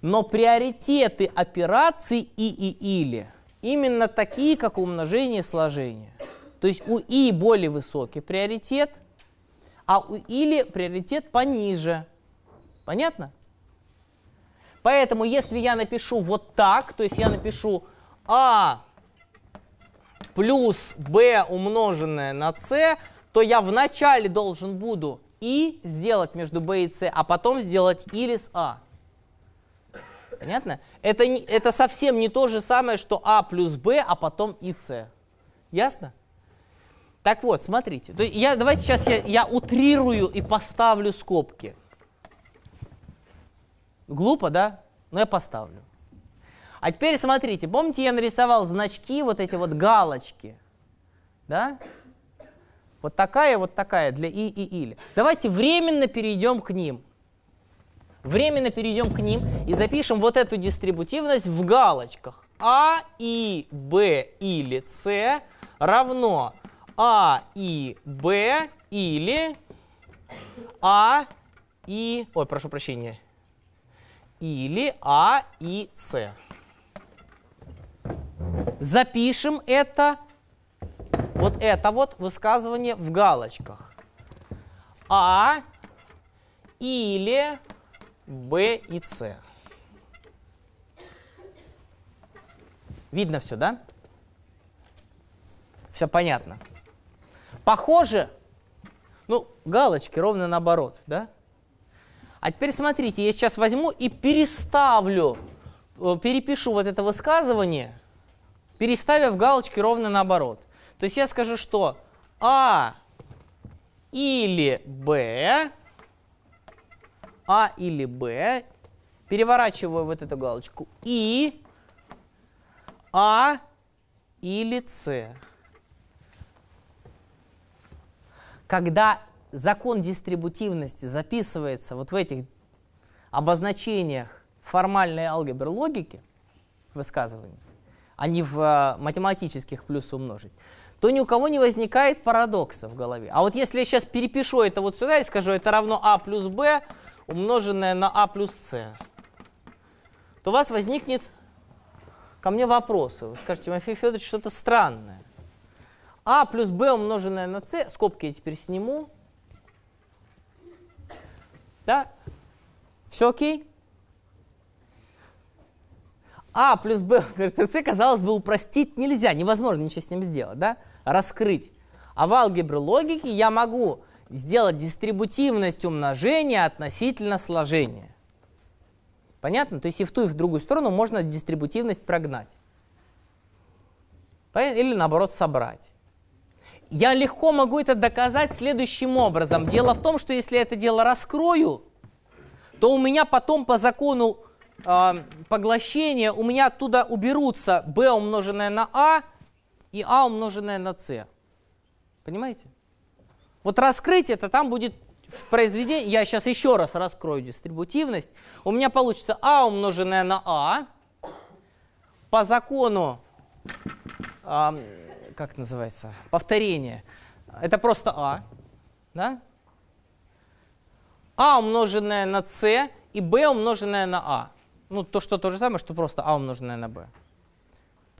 но приоритеты операций и и или именно такие, как умножение и сложение. То есть у И более высокий приоритет, а у Или приоритет пониже. Понятно? Поэтому если я напишу вот так, то есть я напишу А плюс b умноженное на c, то я вначале должен буду и сделать между b и c, а потом сделать или с а. Понятно? Это, это совсем не то же самое, что а плюс b, а потом и c. Ясно? Так вот, смотрите. То я, давайте сейчас я, я утрирую и поставлю скобки. Глупо, да? Но я поставлю. А теперь смотрите, помните, я нарисовал значки, вот эти вот галочки, да? Вот такая, вот такая для и и или. Давайте временно перейдем к ним. Временно перейдем к ним и запишем вот эту дистрибутивность в галочках. А, И, Б или С равно а и Б или А и... Ой, прошу прощения. Или А и С. Запишем это, вот это вот высказывание в галочках. А или Б и С. Видно все, да? Все понятно. Похоже, ну, галочки ровно наоборот, да? А теперь смотрите, я сейчас возьму и переставлю, э, перепишу вот это высказывание, переставив галочки ровно наоборот. То есть я скажу, что А или Б, А или Б, переворачиваю вот эту галочку, и А или С. когда закон дистрибутивности записывается вот в этих обозначениях формальной алгебры логики, высказываний, а не в э, математических плюс умножить, то ни у кого не возникает парадокса в голове. А вот если я сейчас перепишу это вот сюда и скажу, это равно а плюс b умноженное на а плюс c, то у вас возникнет ко мне вопросы. Вы скажете, Мафей Федорович, что-то странное а плюс b умноженное на c, скобки я теперь сниму. Да? Все окей? А плюс b умноженное [laughs] на c, казалось бы, упростить нельзя, невозможно ничего с ним сделать, да? раскрыть. А в алгебре логики я могу сделать дистрибутивность умножения относительно сложения. Понятно? То есть и в ту, и в другую сторону можно дистрибутивность прогнать. Или наоборот собрать. Я легко могу это доказать следующим образом. Дело в том, что если это дело раскрою, то у меня потом по закону э, поглощения у меня оттуда уберутся b умноженное на a и a умноженное на c. Понимаете? Вот раскрыть это там будет в произведении, я сейчас еще раз раскрою дистрибутивность, у меня получится а умноженное на а по закону, э, как называется, повторение. Это просто а, да? а умноженное на c и b умноженное на а. Ну, то, что то же самое, что просто а умноженное на b.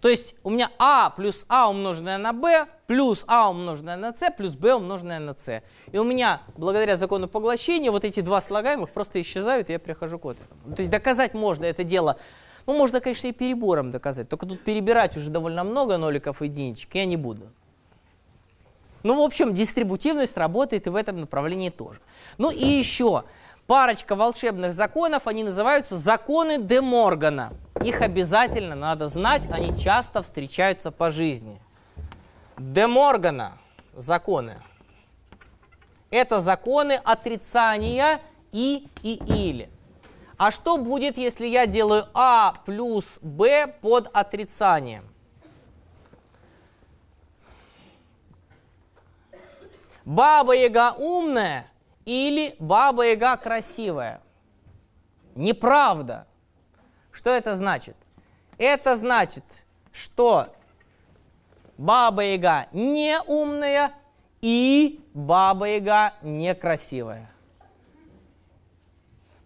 То есть у меня а плюс а умноженное на b плюс а умноженное на c плюс b умноженное на c. И у меня, благодаря закону поглощения, вот эти два слагаемых просто исчезают, и я прихожу к вот этому. То есть доказать можно это дело. Ну, можно, конечно, и перебором доказать, только тут перебирать уже довольно много ноликов и единичек, я не буду. Ну, в общем, дистрибутивность работает и в этом направлении тоже. Ну и еще парочка волшебных законов, они называются законы Де Моргана. Их обязательно надо знать, они часто встречаются по жизни. Де Моргана законы. Это законы отрицания и и или. А что будет, если я делаю а плюс b под отрицанием? Баба-яга умная или Баба-Яга красивая. Неправда. Что это значит? Это значит, что Баба-Яга не умная и Баба-Яга некрасивая.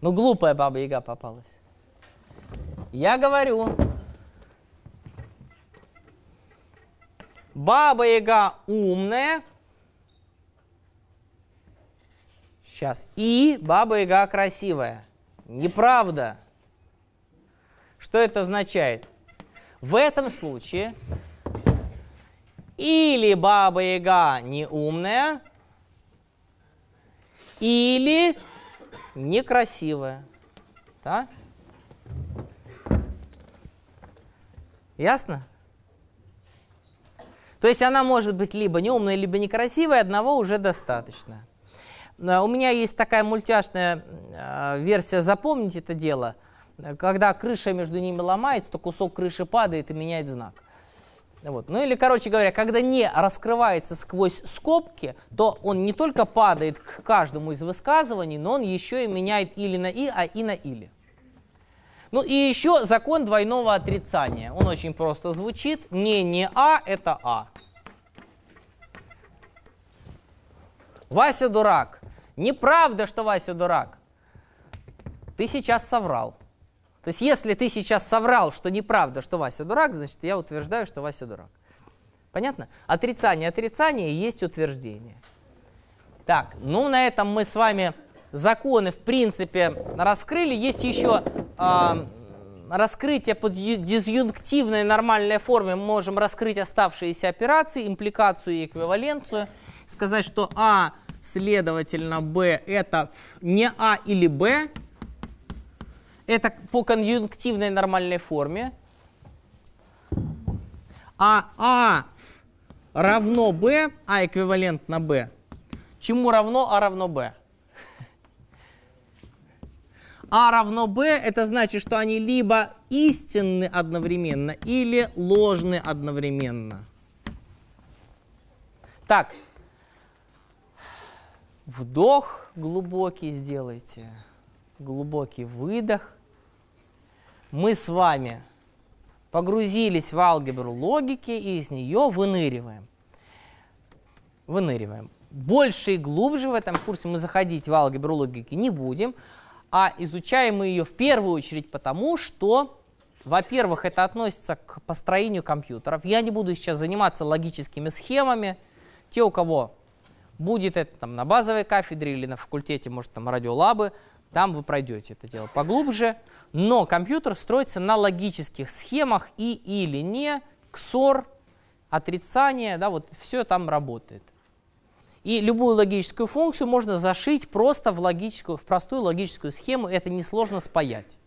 Ну, глупая Баба-Яга попалась. Я говорю, Баба-Яга умная Сейчас. И Баба Яга красивая. Неправда. Что это означает? В этом случае или Баба Яга не умная, или некрасивая. Да? Ясно? То есть она может быть либо неумная, либо некрасивая, одного уже достаточно. Э, у меня есть такая мультяшная э, версия «Запомнить это дело». Когда крыша между ними ломается, то кусок крыши падает и меняет знак. Вот. Ну или, короче говоря, когда не раскрывается сквозь скобки, то он не только падает к каждому из высказываний, но он еще и меняет или на и, а и на или. Ну и еще закон двойного отрицания. Он очень просто звучит. Не не а, это а. Вася дурак. Неправда, что Вася дурак. Ты сейчас соврал. То есть, если ты сейчас соврал, что неправда, что Вася дурак, значит, я утверждаю, что Вася дурак. Понятно? Отрицание отрицание есть утверждение. Так, ну на этом мы с вами законы, в принципе, раскрыли. Есть еще э, раскрытие под дизъюнктивной нормальной форме. Мы можем раскрыть оставшиеся операции, импликацию и эквиваленцию. Сказать, что А Следовательно, B это не А или Б. Это по конъюнктивной нормальной форме. А А равно B, А эквивалентно B. Чему равно А равно B? А равно B, это значит, что они либо истинны одновременно, или ложны одновременно. Так, Вдох глубокий сделайте, глубокий выдох. Мы с вами погрузились в алгебру логики и из нее выныриваем. Выныриваем. Больше и глубже в этом курсе мы заходить в алгебру логики не будем, а изучаем мы ее в первую очередь потому, что, во-первых, это относится к построению компьютеров. Я не буду сейчас заниматься логическими схемами. Те, у кого Будет это там на базовой кафедре или на факультете, может, там радиолабы, там вы пройдете это дело поглубже. Но компьютер строится на логических схемах и или не, XOR, отрицание, да, вот все там работает. И любую логическую функцию можно зашить просто в, логическую, в простую логическую схему, это несложно спаять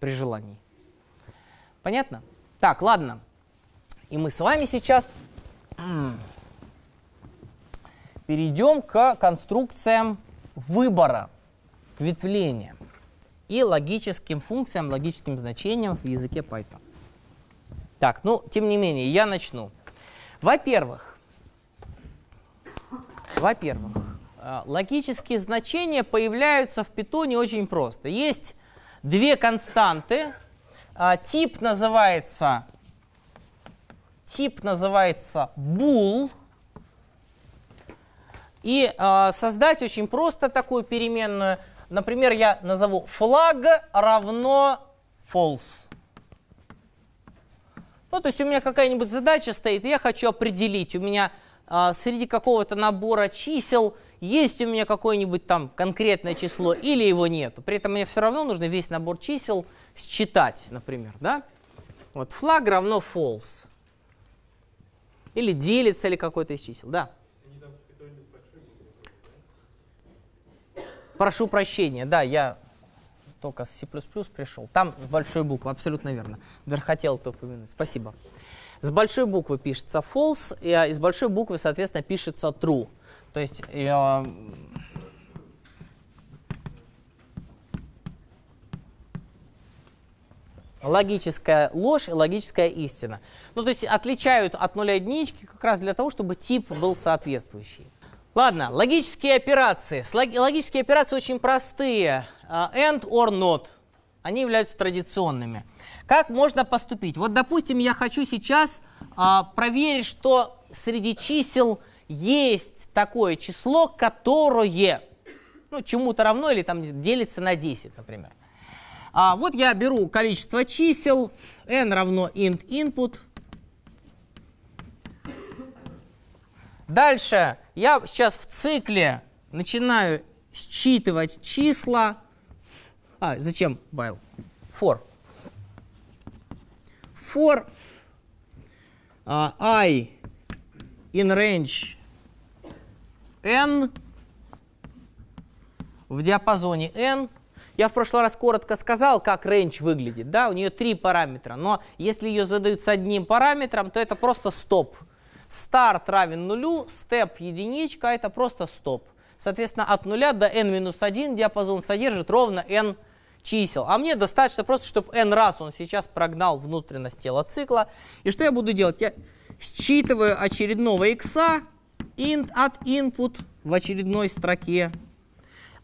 при желании. Понятно? Так, ладно. И мы с вами сейчас перейдем к конструкциям выбора, к ветвлениям и логическим функциям, логическим значениям в языке Python. Так, ну, тем не менее, я начну. Во-первых, во-первых, э, логические значения появляются в питоне очень просто. Есть две константы. А, тип называется, тип называется bool. И э, создать очень просто такую переменную. Например, я назову flag равно false. Ну, то есть у меня какая-нибудь задача стоит, я хочу определить, у меня а, среди какого-то набора чисел есть у меня какое-нибудь там конкретное число или его нету. При этом мне все равно нужно весь набор чисел считать, например, да? Вот флаг равно false. Или делится ли какой-то из чисел, да. Прошу прощения, да, я только с C++ пришел. Там с большой буквы, абсолютно верно. Даже хотел это упомянуть. Спасибо. С большой буквы пишется false, и а, из большой буквы, соответственно, пишется true. То есть э, логическая ложь и логическая истина. Ну, то есть отличают от нуля единички как раз для того, чтобы тип был соответствующий. Ладно, логические операции. Логические операции очень простые. А, and or not. Они являются традиционными. Как можно поступить? Вот, допустим, я хочу сейчас а, проверить, что среди чисел есть такое число, которое ну, чему-то равно или там делится на 10, например. А, вот я беру количество чисел, n равно int input. Дальше я сейчас в цикле начинаю считывать числа. А, зачем while? For. For uh, i in range n в диапазоне n. Я в прошлый раз коротко сказал, как range выглядит. Да, у нее три параметра, но если ее задают с одним параметром, то это просто стоп. Старт равен нулю, степ единичка, это просто стоп. Соответственно, от нуля до n-1 диапазон содержит ровно n чисел. А мне достаточно просто, чтобы n раз он сейчас прогнал внутренность тела цикла. И что я буду делать? Я считываю очередного x int от input в очередной строке.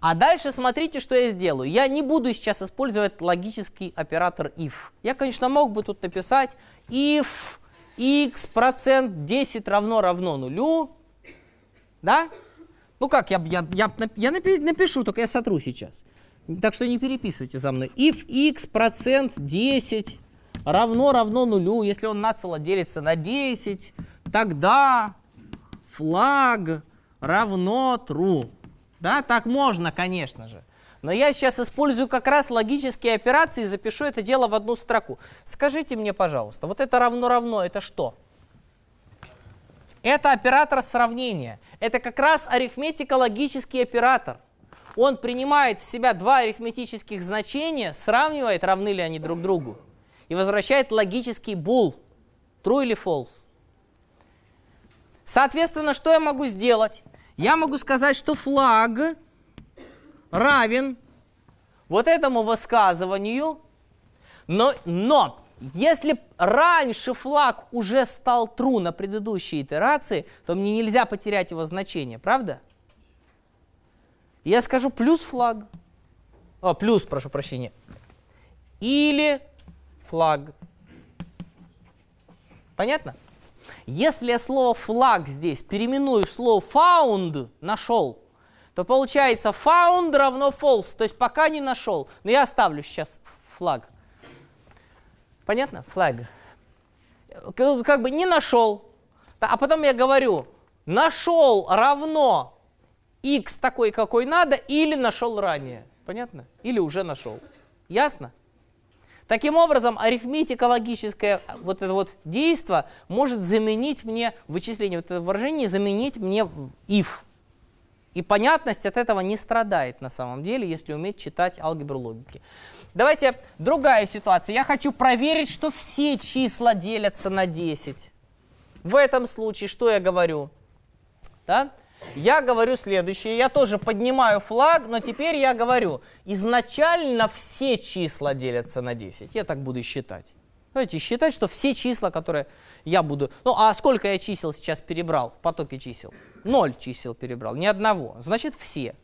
А дальше смотрите, что я сделаю. Я не буду сейчас использовать логический оператор if. Я, конечно, мог бы тут написать if x процент 10 равно равно нулю. Да? Ну как, я, я, я, я напишу, только я сотру сейчас. Так что не переписывайте за мной. If x процент 10 равно равно нулю, если он нацело делится на 10, тогда флаг равно true. Да, так можно, конечно же. Но я сейчас использую как раз логические операции и запишу это дело в одну строку. Скажите мне, пожалуйста, вот это равно-равно, это что? Это оператор сравнения. Это как раз арифметико-логический оператор. Он принимает в себя два арифметических значения, сравнивает, равны ли они друг другу, и возвращает логический bool, true или false. Соответственно, что я могу сделать? Я могу сказать, что флаг равен вот этому высказыванию, но, но если раньше флаг уже стал true на предыдущей итерации, то мне нельзя потерять его значение, правда? Я скажу плюс флаг, о, плюс, прошу прощения, или флаг. Понятно? Если я слово флаг здесь переименую в слово found, нашел, то получается found равно false, то есть пока не нашел. Но я оставлю сейчас флаг. Понятно? Флаг. Как бы не нашел. А потом я говорю, нашел равно x такой, какой надо, или нашел ранее. Понятно? Или уже нашел. Ясно? Таким образом, арифметика логическое вот это вот действие может заменить мне, вычисление вот это выражение, заменить мне if. И понятность от этого не страдает на самом деле, если уметь читать алгебру логики. Давайте другая ситуация. Я хочу проверить, что все числа делятся на 10. В этом случае что я говорю? Да? Я говорю следующее. Я тоже поднимаю флаг, но теперь я говорю, изначально все числа делятся на 10. Я так буду считать. Давайте считать, что все числа, которые я буду... Ну, а сколько я чисел сейчас перебрал в потоке чисел? Ноль чисел перебрал, ни одного. Значит, все.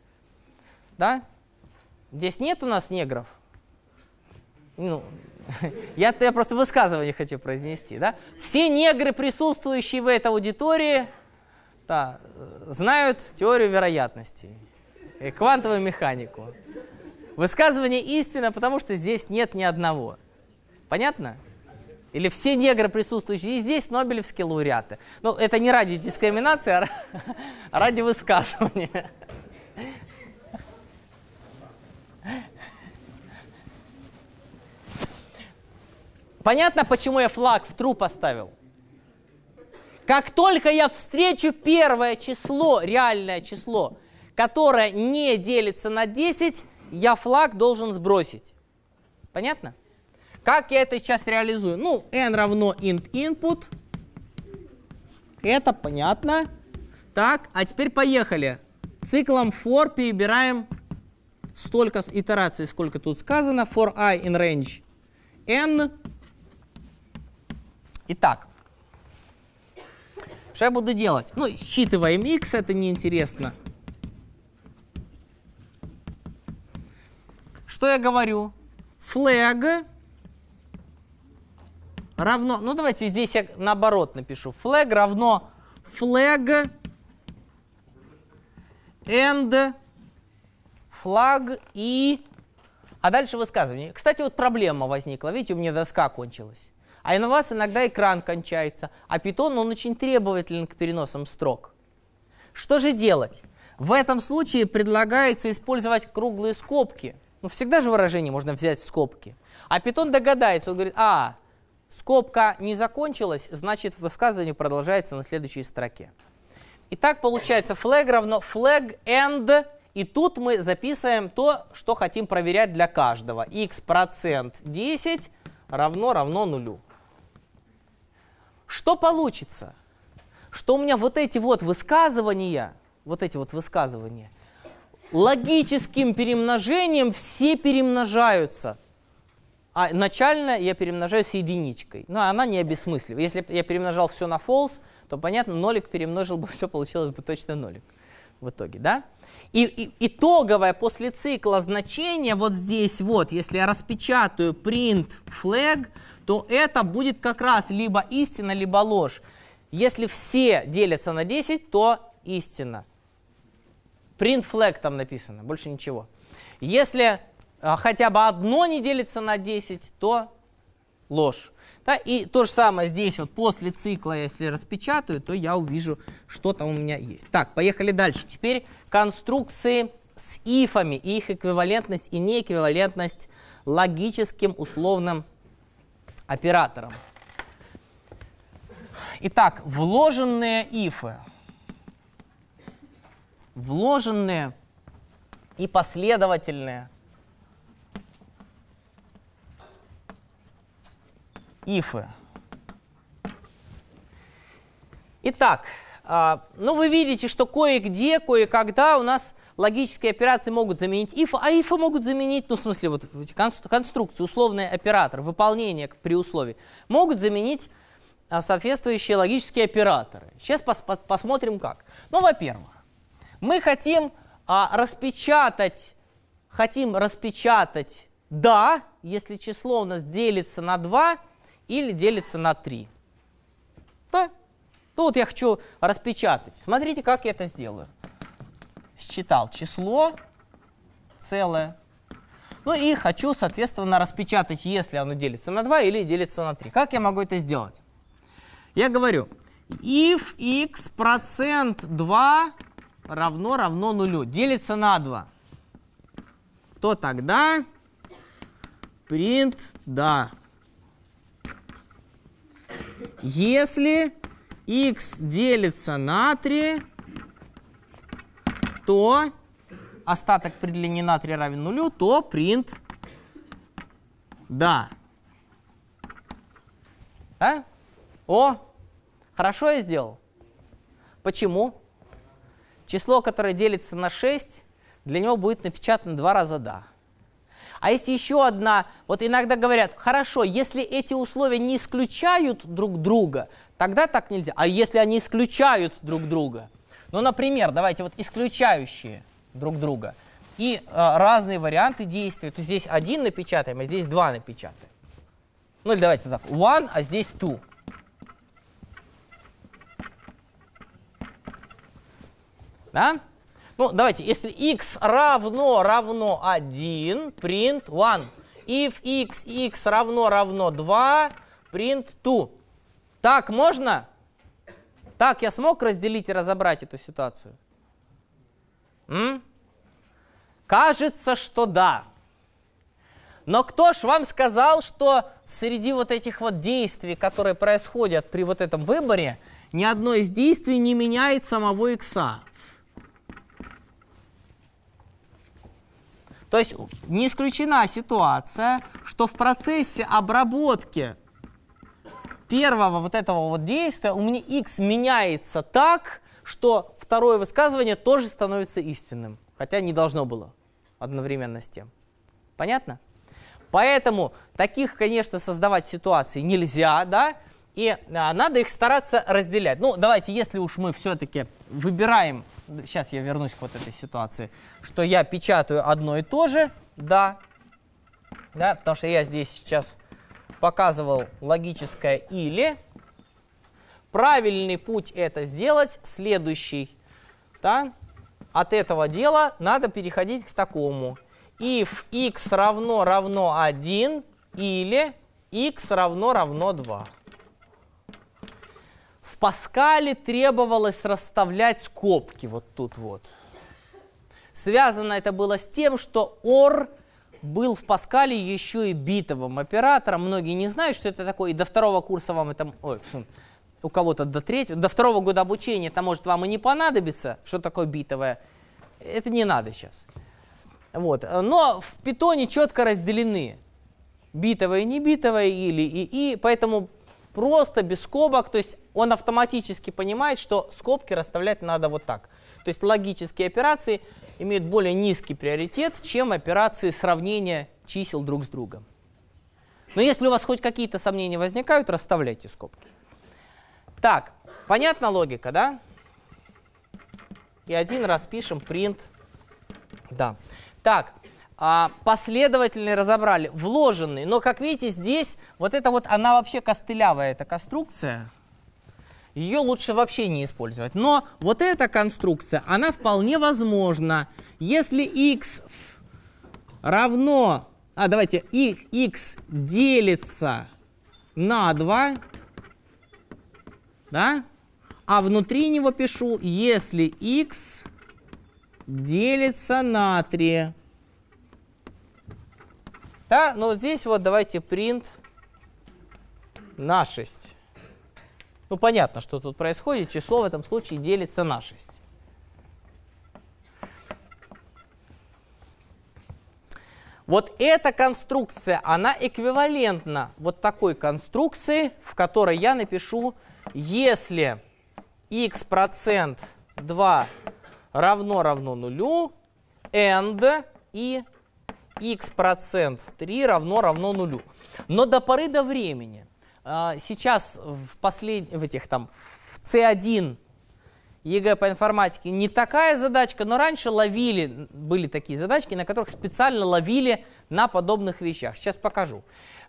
Да? Здесь нет у нас негров. Ну, [laughs] я, я просто высказывание хочу произнести. Да? Все негры, присутствующие в этой аудитории, да, знают теорию вероятностей и квантовую механику. Высказывание истина, потому что здесь нет ни одного. Понятно? Или все негры, присутствующие здесь, нобелевские лауреаты. Ну, это не ради дискриминации, а, [laughs] а ради высказывания. Понятно, почему я флаг в true поставил? Как только я встречу первое число, реальное число, которое не делится на 10, я флаг должен сбросить. Понятно? Как я это сейчас реализую? Ну, n равно int input. Это понятно. Так, а теперь поехали. Циклом for перебираем столько итераций, сколько тут сказано. For i in range n. Итак, что я буду делать? Ну, считываем x, это неинтересно. Что я говорю? Flag равно, ну давайте здесь я наоборот напишу. Flag равно flag and flag и... А дальше высказывание. Кстати, вот проблема возникла. Видите, у меня доска кончилась. А на вас иногда экран кончается. А Python, он очень требователен к переносам строк. Что же делать? В этом случае предлагается использовать круглые скобки. Ну, всегда же выражение можно взять в скобки. А Python догадается, он говорит, а, скобка не закончилась, значит высказывание продолжается на следующей строке. Итак, получается flag равно flag and, и тут мы записываем то, что хотим проверять для каждого. x процент 10 равно равно нулю. Что получится? Что у меня вот эти вот высказывания, вот эти вот высказывания, логическим перемножением все перемножаются. А начально я перемножаю с единичкой. Но она не обесмыслива. Если я перемножал все на false, то, понятно, нолик перемножил бы, [laughs] все получилось бы точно нолик в итоге, да? И, и итоговое после цикла значение вот здесь вот, если я распечатаю print flag, то это будет как раз либо истина, либо ложь. Если все делятся на 10, то истина. Print flag там написано, больше ничего. Если хотя бы одно не делится на 10, то ложь. Да, и то же самое здесь, вот после цикла, если распечатаю, то я увижу, что там у меня есть. Так, поехали дальше. Теперь конструкции с ифами, их эквивалентность и неэквивалентность логическим условным оператором. Итак, вложенные ифы. Вложенные и последовательные ифы. Итак, а, ну вы видите, что кое-где, кое-когда у нас логические операции могут заменить if, а if могут заменить, ну в смысле вот конструкцию, условный оператор, выполнение при условии, могут заменить а, соответствующие логические операторы. Сейчас пос посмотрим как. Ну, во-первых, мы хотим а, распечатать, хотим распечатать да, если число у нас делится на 2 или делится на 3. Да? Ну вот я хочу распечатать. Смотрите, как я это сделаю считал число целое. Ну и хочу, соответственно, распечатать, если оно делится на 2 или делится на 3. Как я могу это сделать? Я говорю, if x процент 2 равно равно нулю, делится на 2, то тогда Print да. Если x делится на 3, то остаток при длине натрия равен нулю, то print да. А? О, хорошо я сделал. Почему? Число, которое делится на 6, для него будет напечатано два раза «да». А если еще одна, вот иногда говорят, хорошо, если эти условия не исключают друг друга, тогда так нельзя. А если они исключают друг друга? Ну, например, давайте вот исключающие друг друга и э, разные варианты действия. То здесь один напечатаем, а здесь два напечатаем. Ну или давайте так, one, а здесь two. Да? Ну, давайте, если x равно равно 1, print 1. If x, x равно равно 2, print 2. Так можно? Так я смог разделить и разобрать эту ситуацию? М? Кажется, что да. Но кто ж вам сказал, что среди вот этих вот действий, которые происходят при вот этом выборе, ни одно из действий не меняет самого икса? То есть не исключена ситуация, что в процессе обработки первого вот этого вот действия у меня x меняется так, что второе высказывание тоже становится истинным, хотя не должно было одновременно с тем. Понятно? Поэтому таких, конечно, создавать ситуации нельзя, да, и а, надо их стараться разделять. Ну, давайте, если уж мы все-таки выбираем, сейчас я вернусь к вот этой ситуации, что я печатаю одно и то же, да, да, потому что я здесь сейчас показывал логическое «или». Правильный путь это сделать следующий. Да? От этого дела надо переходить к такому. If x равно равно 1 или x равно равно 2. Паскале требовалось расставлять скобки вот тут вот. Связано это было с тем, что OR был в Паскале еще и битовым оператором. Многие не знают, что это такое, и до второго курса вам это... Ой, у кого-то до третьего, до второго года обучения это может вам и не понадобиться, что такое битовое. Это не надо сейчас. Вот. Но в питоне четко разделены битовое и не битовое, или и, и, поэтому просто без скобок, то есть он автоматически понимает, что скобки расставлять надо вот так. То есть логические операции имеют более низкий приоритет, чем операции сравнения чисел друг с другом. Но если у вас хоть какие-то сомнения возникают, расставляйте скобки. Так, понятна логика, да? И один раз пишем print. Да. Так, а, последовательные разобрали, вложенные. Но, как видите, здесь вот это вот, она вообще костылявая, эта конструкция. Ее лучше вообще не использовать. Но вот эта конструкция, она вполне возможна. Если x равно, а давайте, x делится на 2, да? А внутри него пишу, если x делится на 3. Да, вот здесь вот давайте print на 6. Ну, понятно, что тут происходит. Число в этом случае делится на 6. Вот эта конструкция, она эквивалентна вот такой конструкции, в которой я напишу, если x процент 2 равно равно нулю, and и x процент 3 равно равно нулю. Но до поры до времени сейчас в, послед... в этих там в C1 ЕГЭ по информатике не такая задачка, но раньше ловили, были такие задачки, на которых специально ловили на подобных вещах. Сейчас покажу.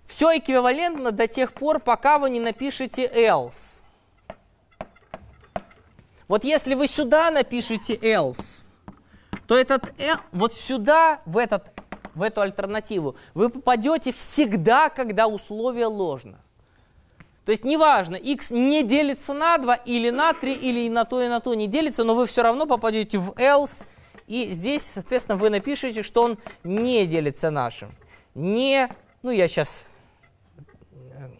Все эквивалентно до тех пор, пока вы не напишете else. Вот если вы сюда напишете else, то этот вот сюда, в, этот, в эту альтернативу, вы попадете всегда, когда условие ложно. То есть неважно, x не делится на 2 или на 3, или на то и на то не делится, но вы все равно попадете в else, и здесь, соответственно, вы напишите, что он не делится нашим. Не, ну я сейчас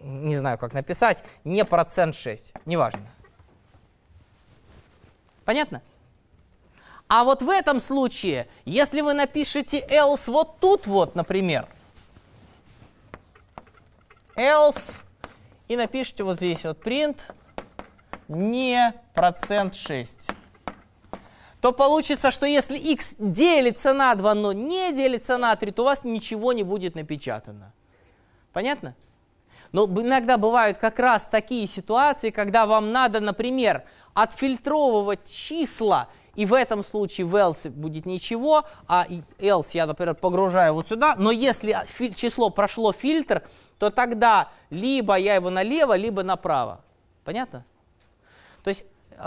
не знаю, как написать, не процент 6, неважно. Понятно? А вот в этом случае, если вы напишете else вот тут вот, например, else, и напишите вот здесь вот print не процент 6, то получится, что если x делится на 2, но не делится на 3, то у вас ничего не будет напечатано. Понятно? Но иногда бывают как раз такие ситуации, когда вам надо, например, отфильтровывать числа и в этом случае в else будет ничего, а else я, например, погружаю вот сюда. Но если число прошло фильтр, то тогда либо я его налево, либо направо. Понятно? То есть э,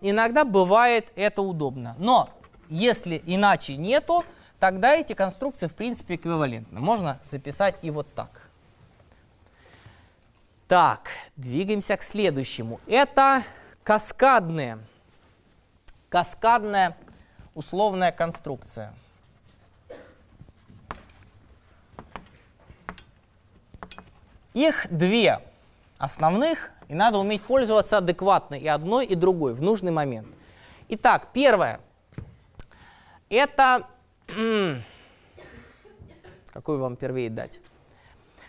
иногда бывает это удобно. Но если иначе нету, тогда эти конструкции в принципе эквивалентны. Можно записать и вот так. Так, двигаемся к следующему. Это каскадные каскадная условная конструкция. Их две основных, и надо уметь пользоваться адекватно и одной, и другой в нужный момент. Итак, первое. Это... Какую вам первее дать?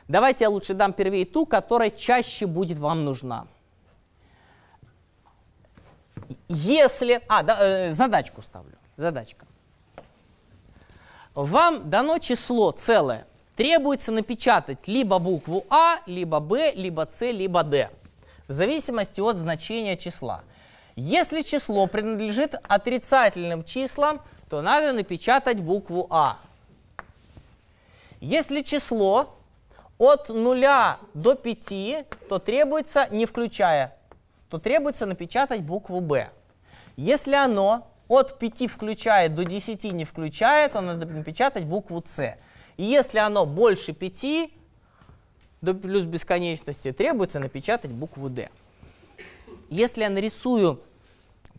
Давайте я лучше дам первее ту, которая чаще будет вам нужна если... А, да, э, задачку ставлю. Задачка. Вам дано число целое. Требуется напечатать либо букву А, либо Б, либо С, либо Д. В зависимости от значения числа. Если число принадлежит отрицательным числам, то надо напечатать букву А. Если число от 0 до 5, то требуется, не включая то требуется напечатать букву «Б». Если оно от 5 включает до 10 не включает, то надо напечатать букву «С». И если оно больше 5, до плюс бесконечности, требуется напечатать букву «Д». Если я нарисую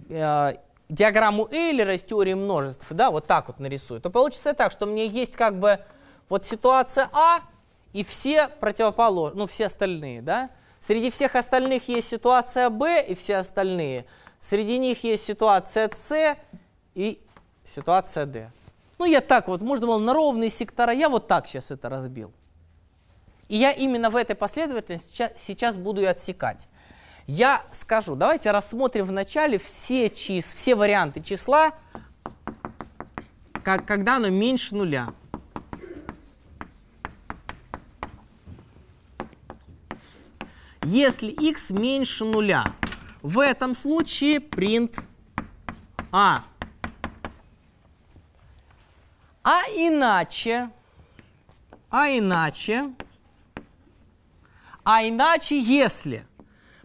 э, диаграмму Эйлера из теории множеств, да, вот так вот нарисую, то получится так, что меня есть как бы вот ситуация А и все противоположные, ну все остальные, да, Среди всех остальных есть ситуация Б и все остальные. Среди них есть ситуация С и ситуация Д. Ну, я так вот, можно было на ровные сектора, я вот так сейчас это разбил. И я именно в этой последовательности сейчас, сейчас буду и отсекать. Я скажу, давайте рассмотрим вначале все, чис, все варианты числа, как, когда оно меньше нуля. Если x меньше нуля. В этом случае print a. А иначе, а иначе, а иначе, если,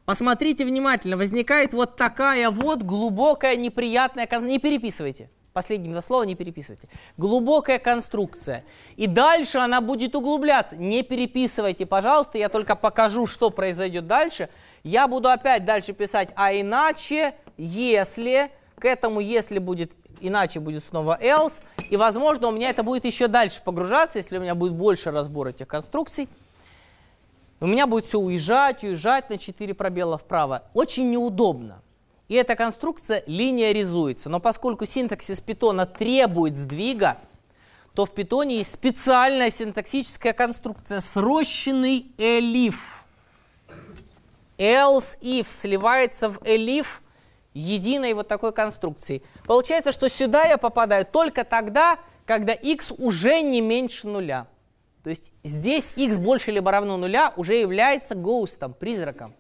посмотрите внимательно, возникает вот такая вот глубокая неприятная, не переписывайте, Последние два слова не переписывайте. Глубокая конструкция. И дальше она будет углубляться. Не переписывайте, пожалуйста, я только покажу, что произойдет дальше. Я буду опять дальше писать, а иначе, если, к этому если будет, иначе будет снова else. И, возможно, у меня это будет еще дальше погружаться, если у меня будет больше разбор этих конструкций. У меня будет все уезжать, уезжать на 4 пробела вправо. Очень неудобно и эта конструкция линеаризуется. Но поскольку синтаксис питона требует сдвига, то в питоне есть специальная синтаксическая конструкция срощенный elif. Else if сливается в elif единой вот такой конструкции. Получается, что сюда я попадаю только тогда, когда x уже не меньше нуля. То есть здесь x больше либо равно нуля уже является гоустом, призраком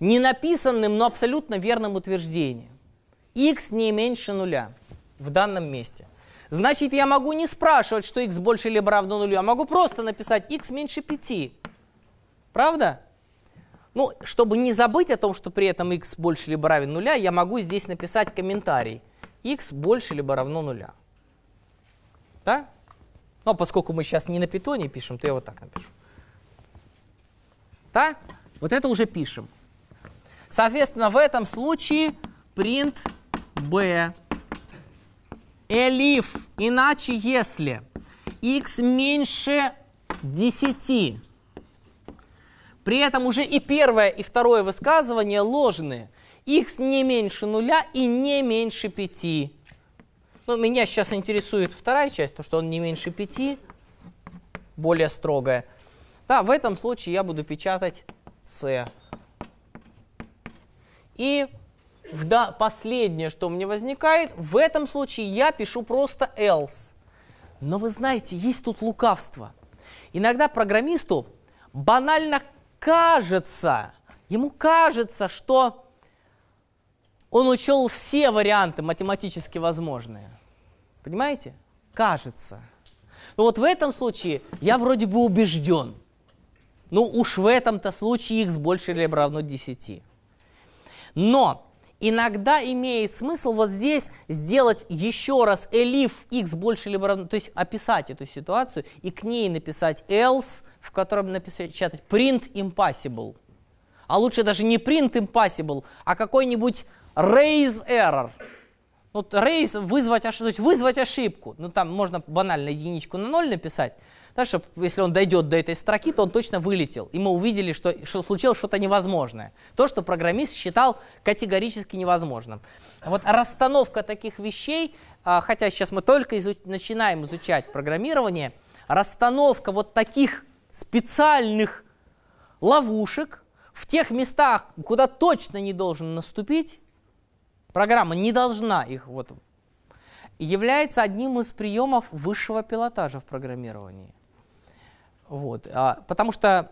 не написанным, но абсолютно верным утверждением. x не меньше нуля в данном месте. Значит, я могу не спрашивать, что x больше либо равно нулю, а могу просто написать x меньше 5. Правда? Ну, чтобы не забыть о том, что при этом x больше либо равен нуля, я могу здесь написать комментарий. x больше либо равно нуля. Да? Но поскольку мы сейчас не на питоне пишем, то я вот так напишу. Да? Вот это уже пишем. Соответственно, в этом случае print b elif, иначе если x меньше 10. При этом уже и первое, и второе высказывание ложные. x не меньше нуля и не меньше 5. Ну, меня сейчас интересует вторая часть, то, что он не меньше 5, более строгая. Да, в этом случае я буду печатать c. И да, последнее, что меня возникает, в этом случае я пишу просто else. Но вы знаете, есть тут лукавство. Иногда программисту банально кажется, ему кажется, что он учел все варианты математически возможные. Понимаете? Кажется. Но вот в этом случае я вроде бы убежден. Ну уж в этом-то случае x больше или равно 10. Но иногда имеет смысл вот здесь сделать еще раз elif x больше либо равно, то есть описать эту ситуацию и к ней написать else, в котором напечатать print impossible. А лучше даже не print impossible, а какой-нибудь raise error. Ну, raise вызвать, ошибку, то есть вызвать ошибку. Ну, там можно банально единичку на ноль написать, да, чтобы если он дойдет до этой строки, то он точно вылетел. И мы увидели, что, что случилось что-то невозможное. То, что программист считал категорически невозможным. Вот расстановка таких вещей, а, хотя сейчас мы только изуч начинаем изучать программирование, расстановка вот таких специальных ловушек в тех местах, куда точно не должен наступить, программа не должна их вот является одним из приемов высшего пилотажа в программировании. Вот. А, потому что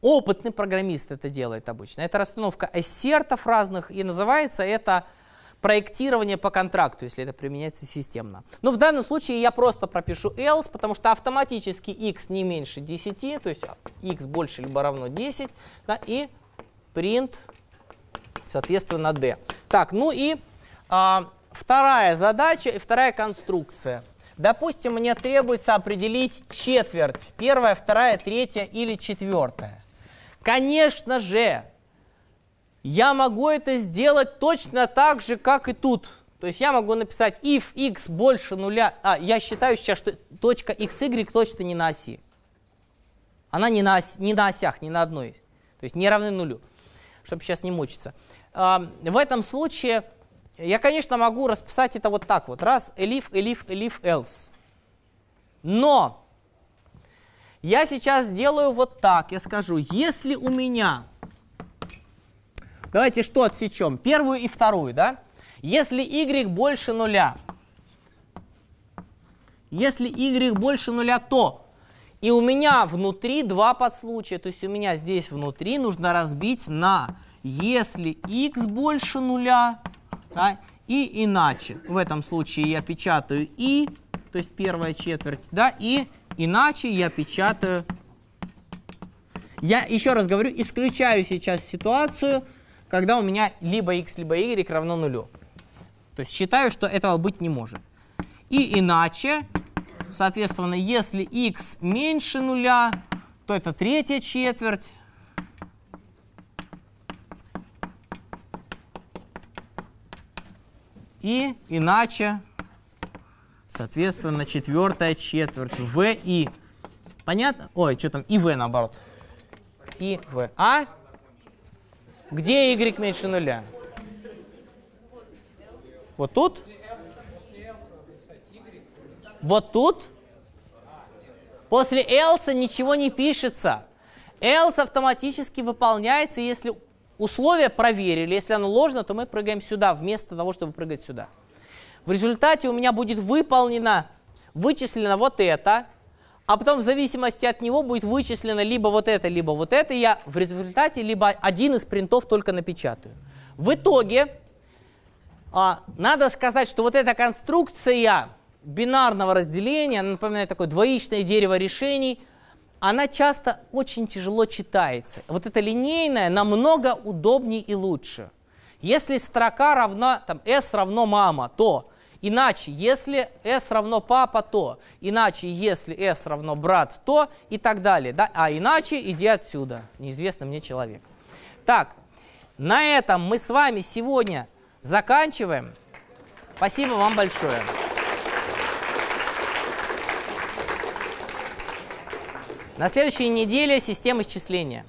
опытный программист это делает обычно. Это расстановка ассертов разных, и называется это проектирование по контракту, если это применяется системно. Но в данном случае я просто пропишу else, потому что автоматически x не меньше 10, то есть x больше либо равно 10, да, и print, соответственно, d. Так, ну и а, вторая задача и вторая конструкция – Допустим, мне требуется определить четверть. Первая, вторая, третья или четвертая. Конечно же, я могу это сделать точно так же, как и тут. То есть я могу написать if x больше нуля. А, я считаю сейчас, что точка xy точно не на оси. Она не на, оси, не на осях, не на одной. То есть не равны нулю, чтобы сейчас не мучиться. А, в этом случае я, конечно, могу расписать это вот так вот. Раз, elif, elif, elif, else. Но я сейчас делаю вот так. Я скажу, если у меня... Давайте что отсечем? Первую и вторую, да? Если y больше нуля, если y больше нуля, то и у меня внутри два подслучия, то есть у меня здесь внутри нужно разбить на если x больше нуля, да, и иначе. В этом случае я печатаю и, то есть первая четверть, да, и иначе я печатаю. Я еще раз говорю, исключаю сейчас ситуацию, когда у меня либо x, либо y равно нулю. То есть считаю, что этого быть не может. И иначе, соответственно, если x меньше нуля, то это третья четверть, и иначе, соответственно, четвертая четверть В и. Понятно? Ой, что там? И В наоборот. И В. А? Где Y меньше нуля? Вот тут? Вот тут? После else ничего не пишется. Else автоматически выполняется, если условие проверили, если оно ложно, то мы прыгаем сюда, вместо того, чтобы прыгать сюда. В результате у меня будет выполнено, вычислено вот это, а потом в зависимости от него будет вычислено либо вот это, либо вот это, я в результате либо один из принтов только напечатаю. В итоге а, надо сказать, что вот эта конструкция бинарного разделения, напоминает такое двоичное дерево решений, она часто очень тяжело читается. Вот эта линейная намного удобнее и лучше. Если строка равна, там, s равно мама, то иначе, если s равно папа, то иначе, если s равно брат, то и так далее. Да? А иначе иди отсюда, неизвестный мне человек. Так, на этом мы с вами сегодня заканчиваем. Спасибо вам большое. На следующей неделе система исчисления.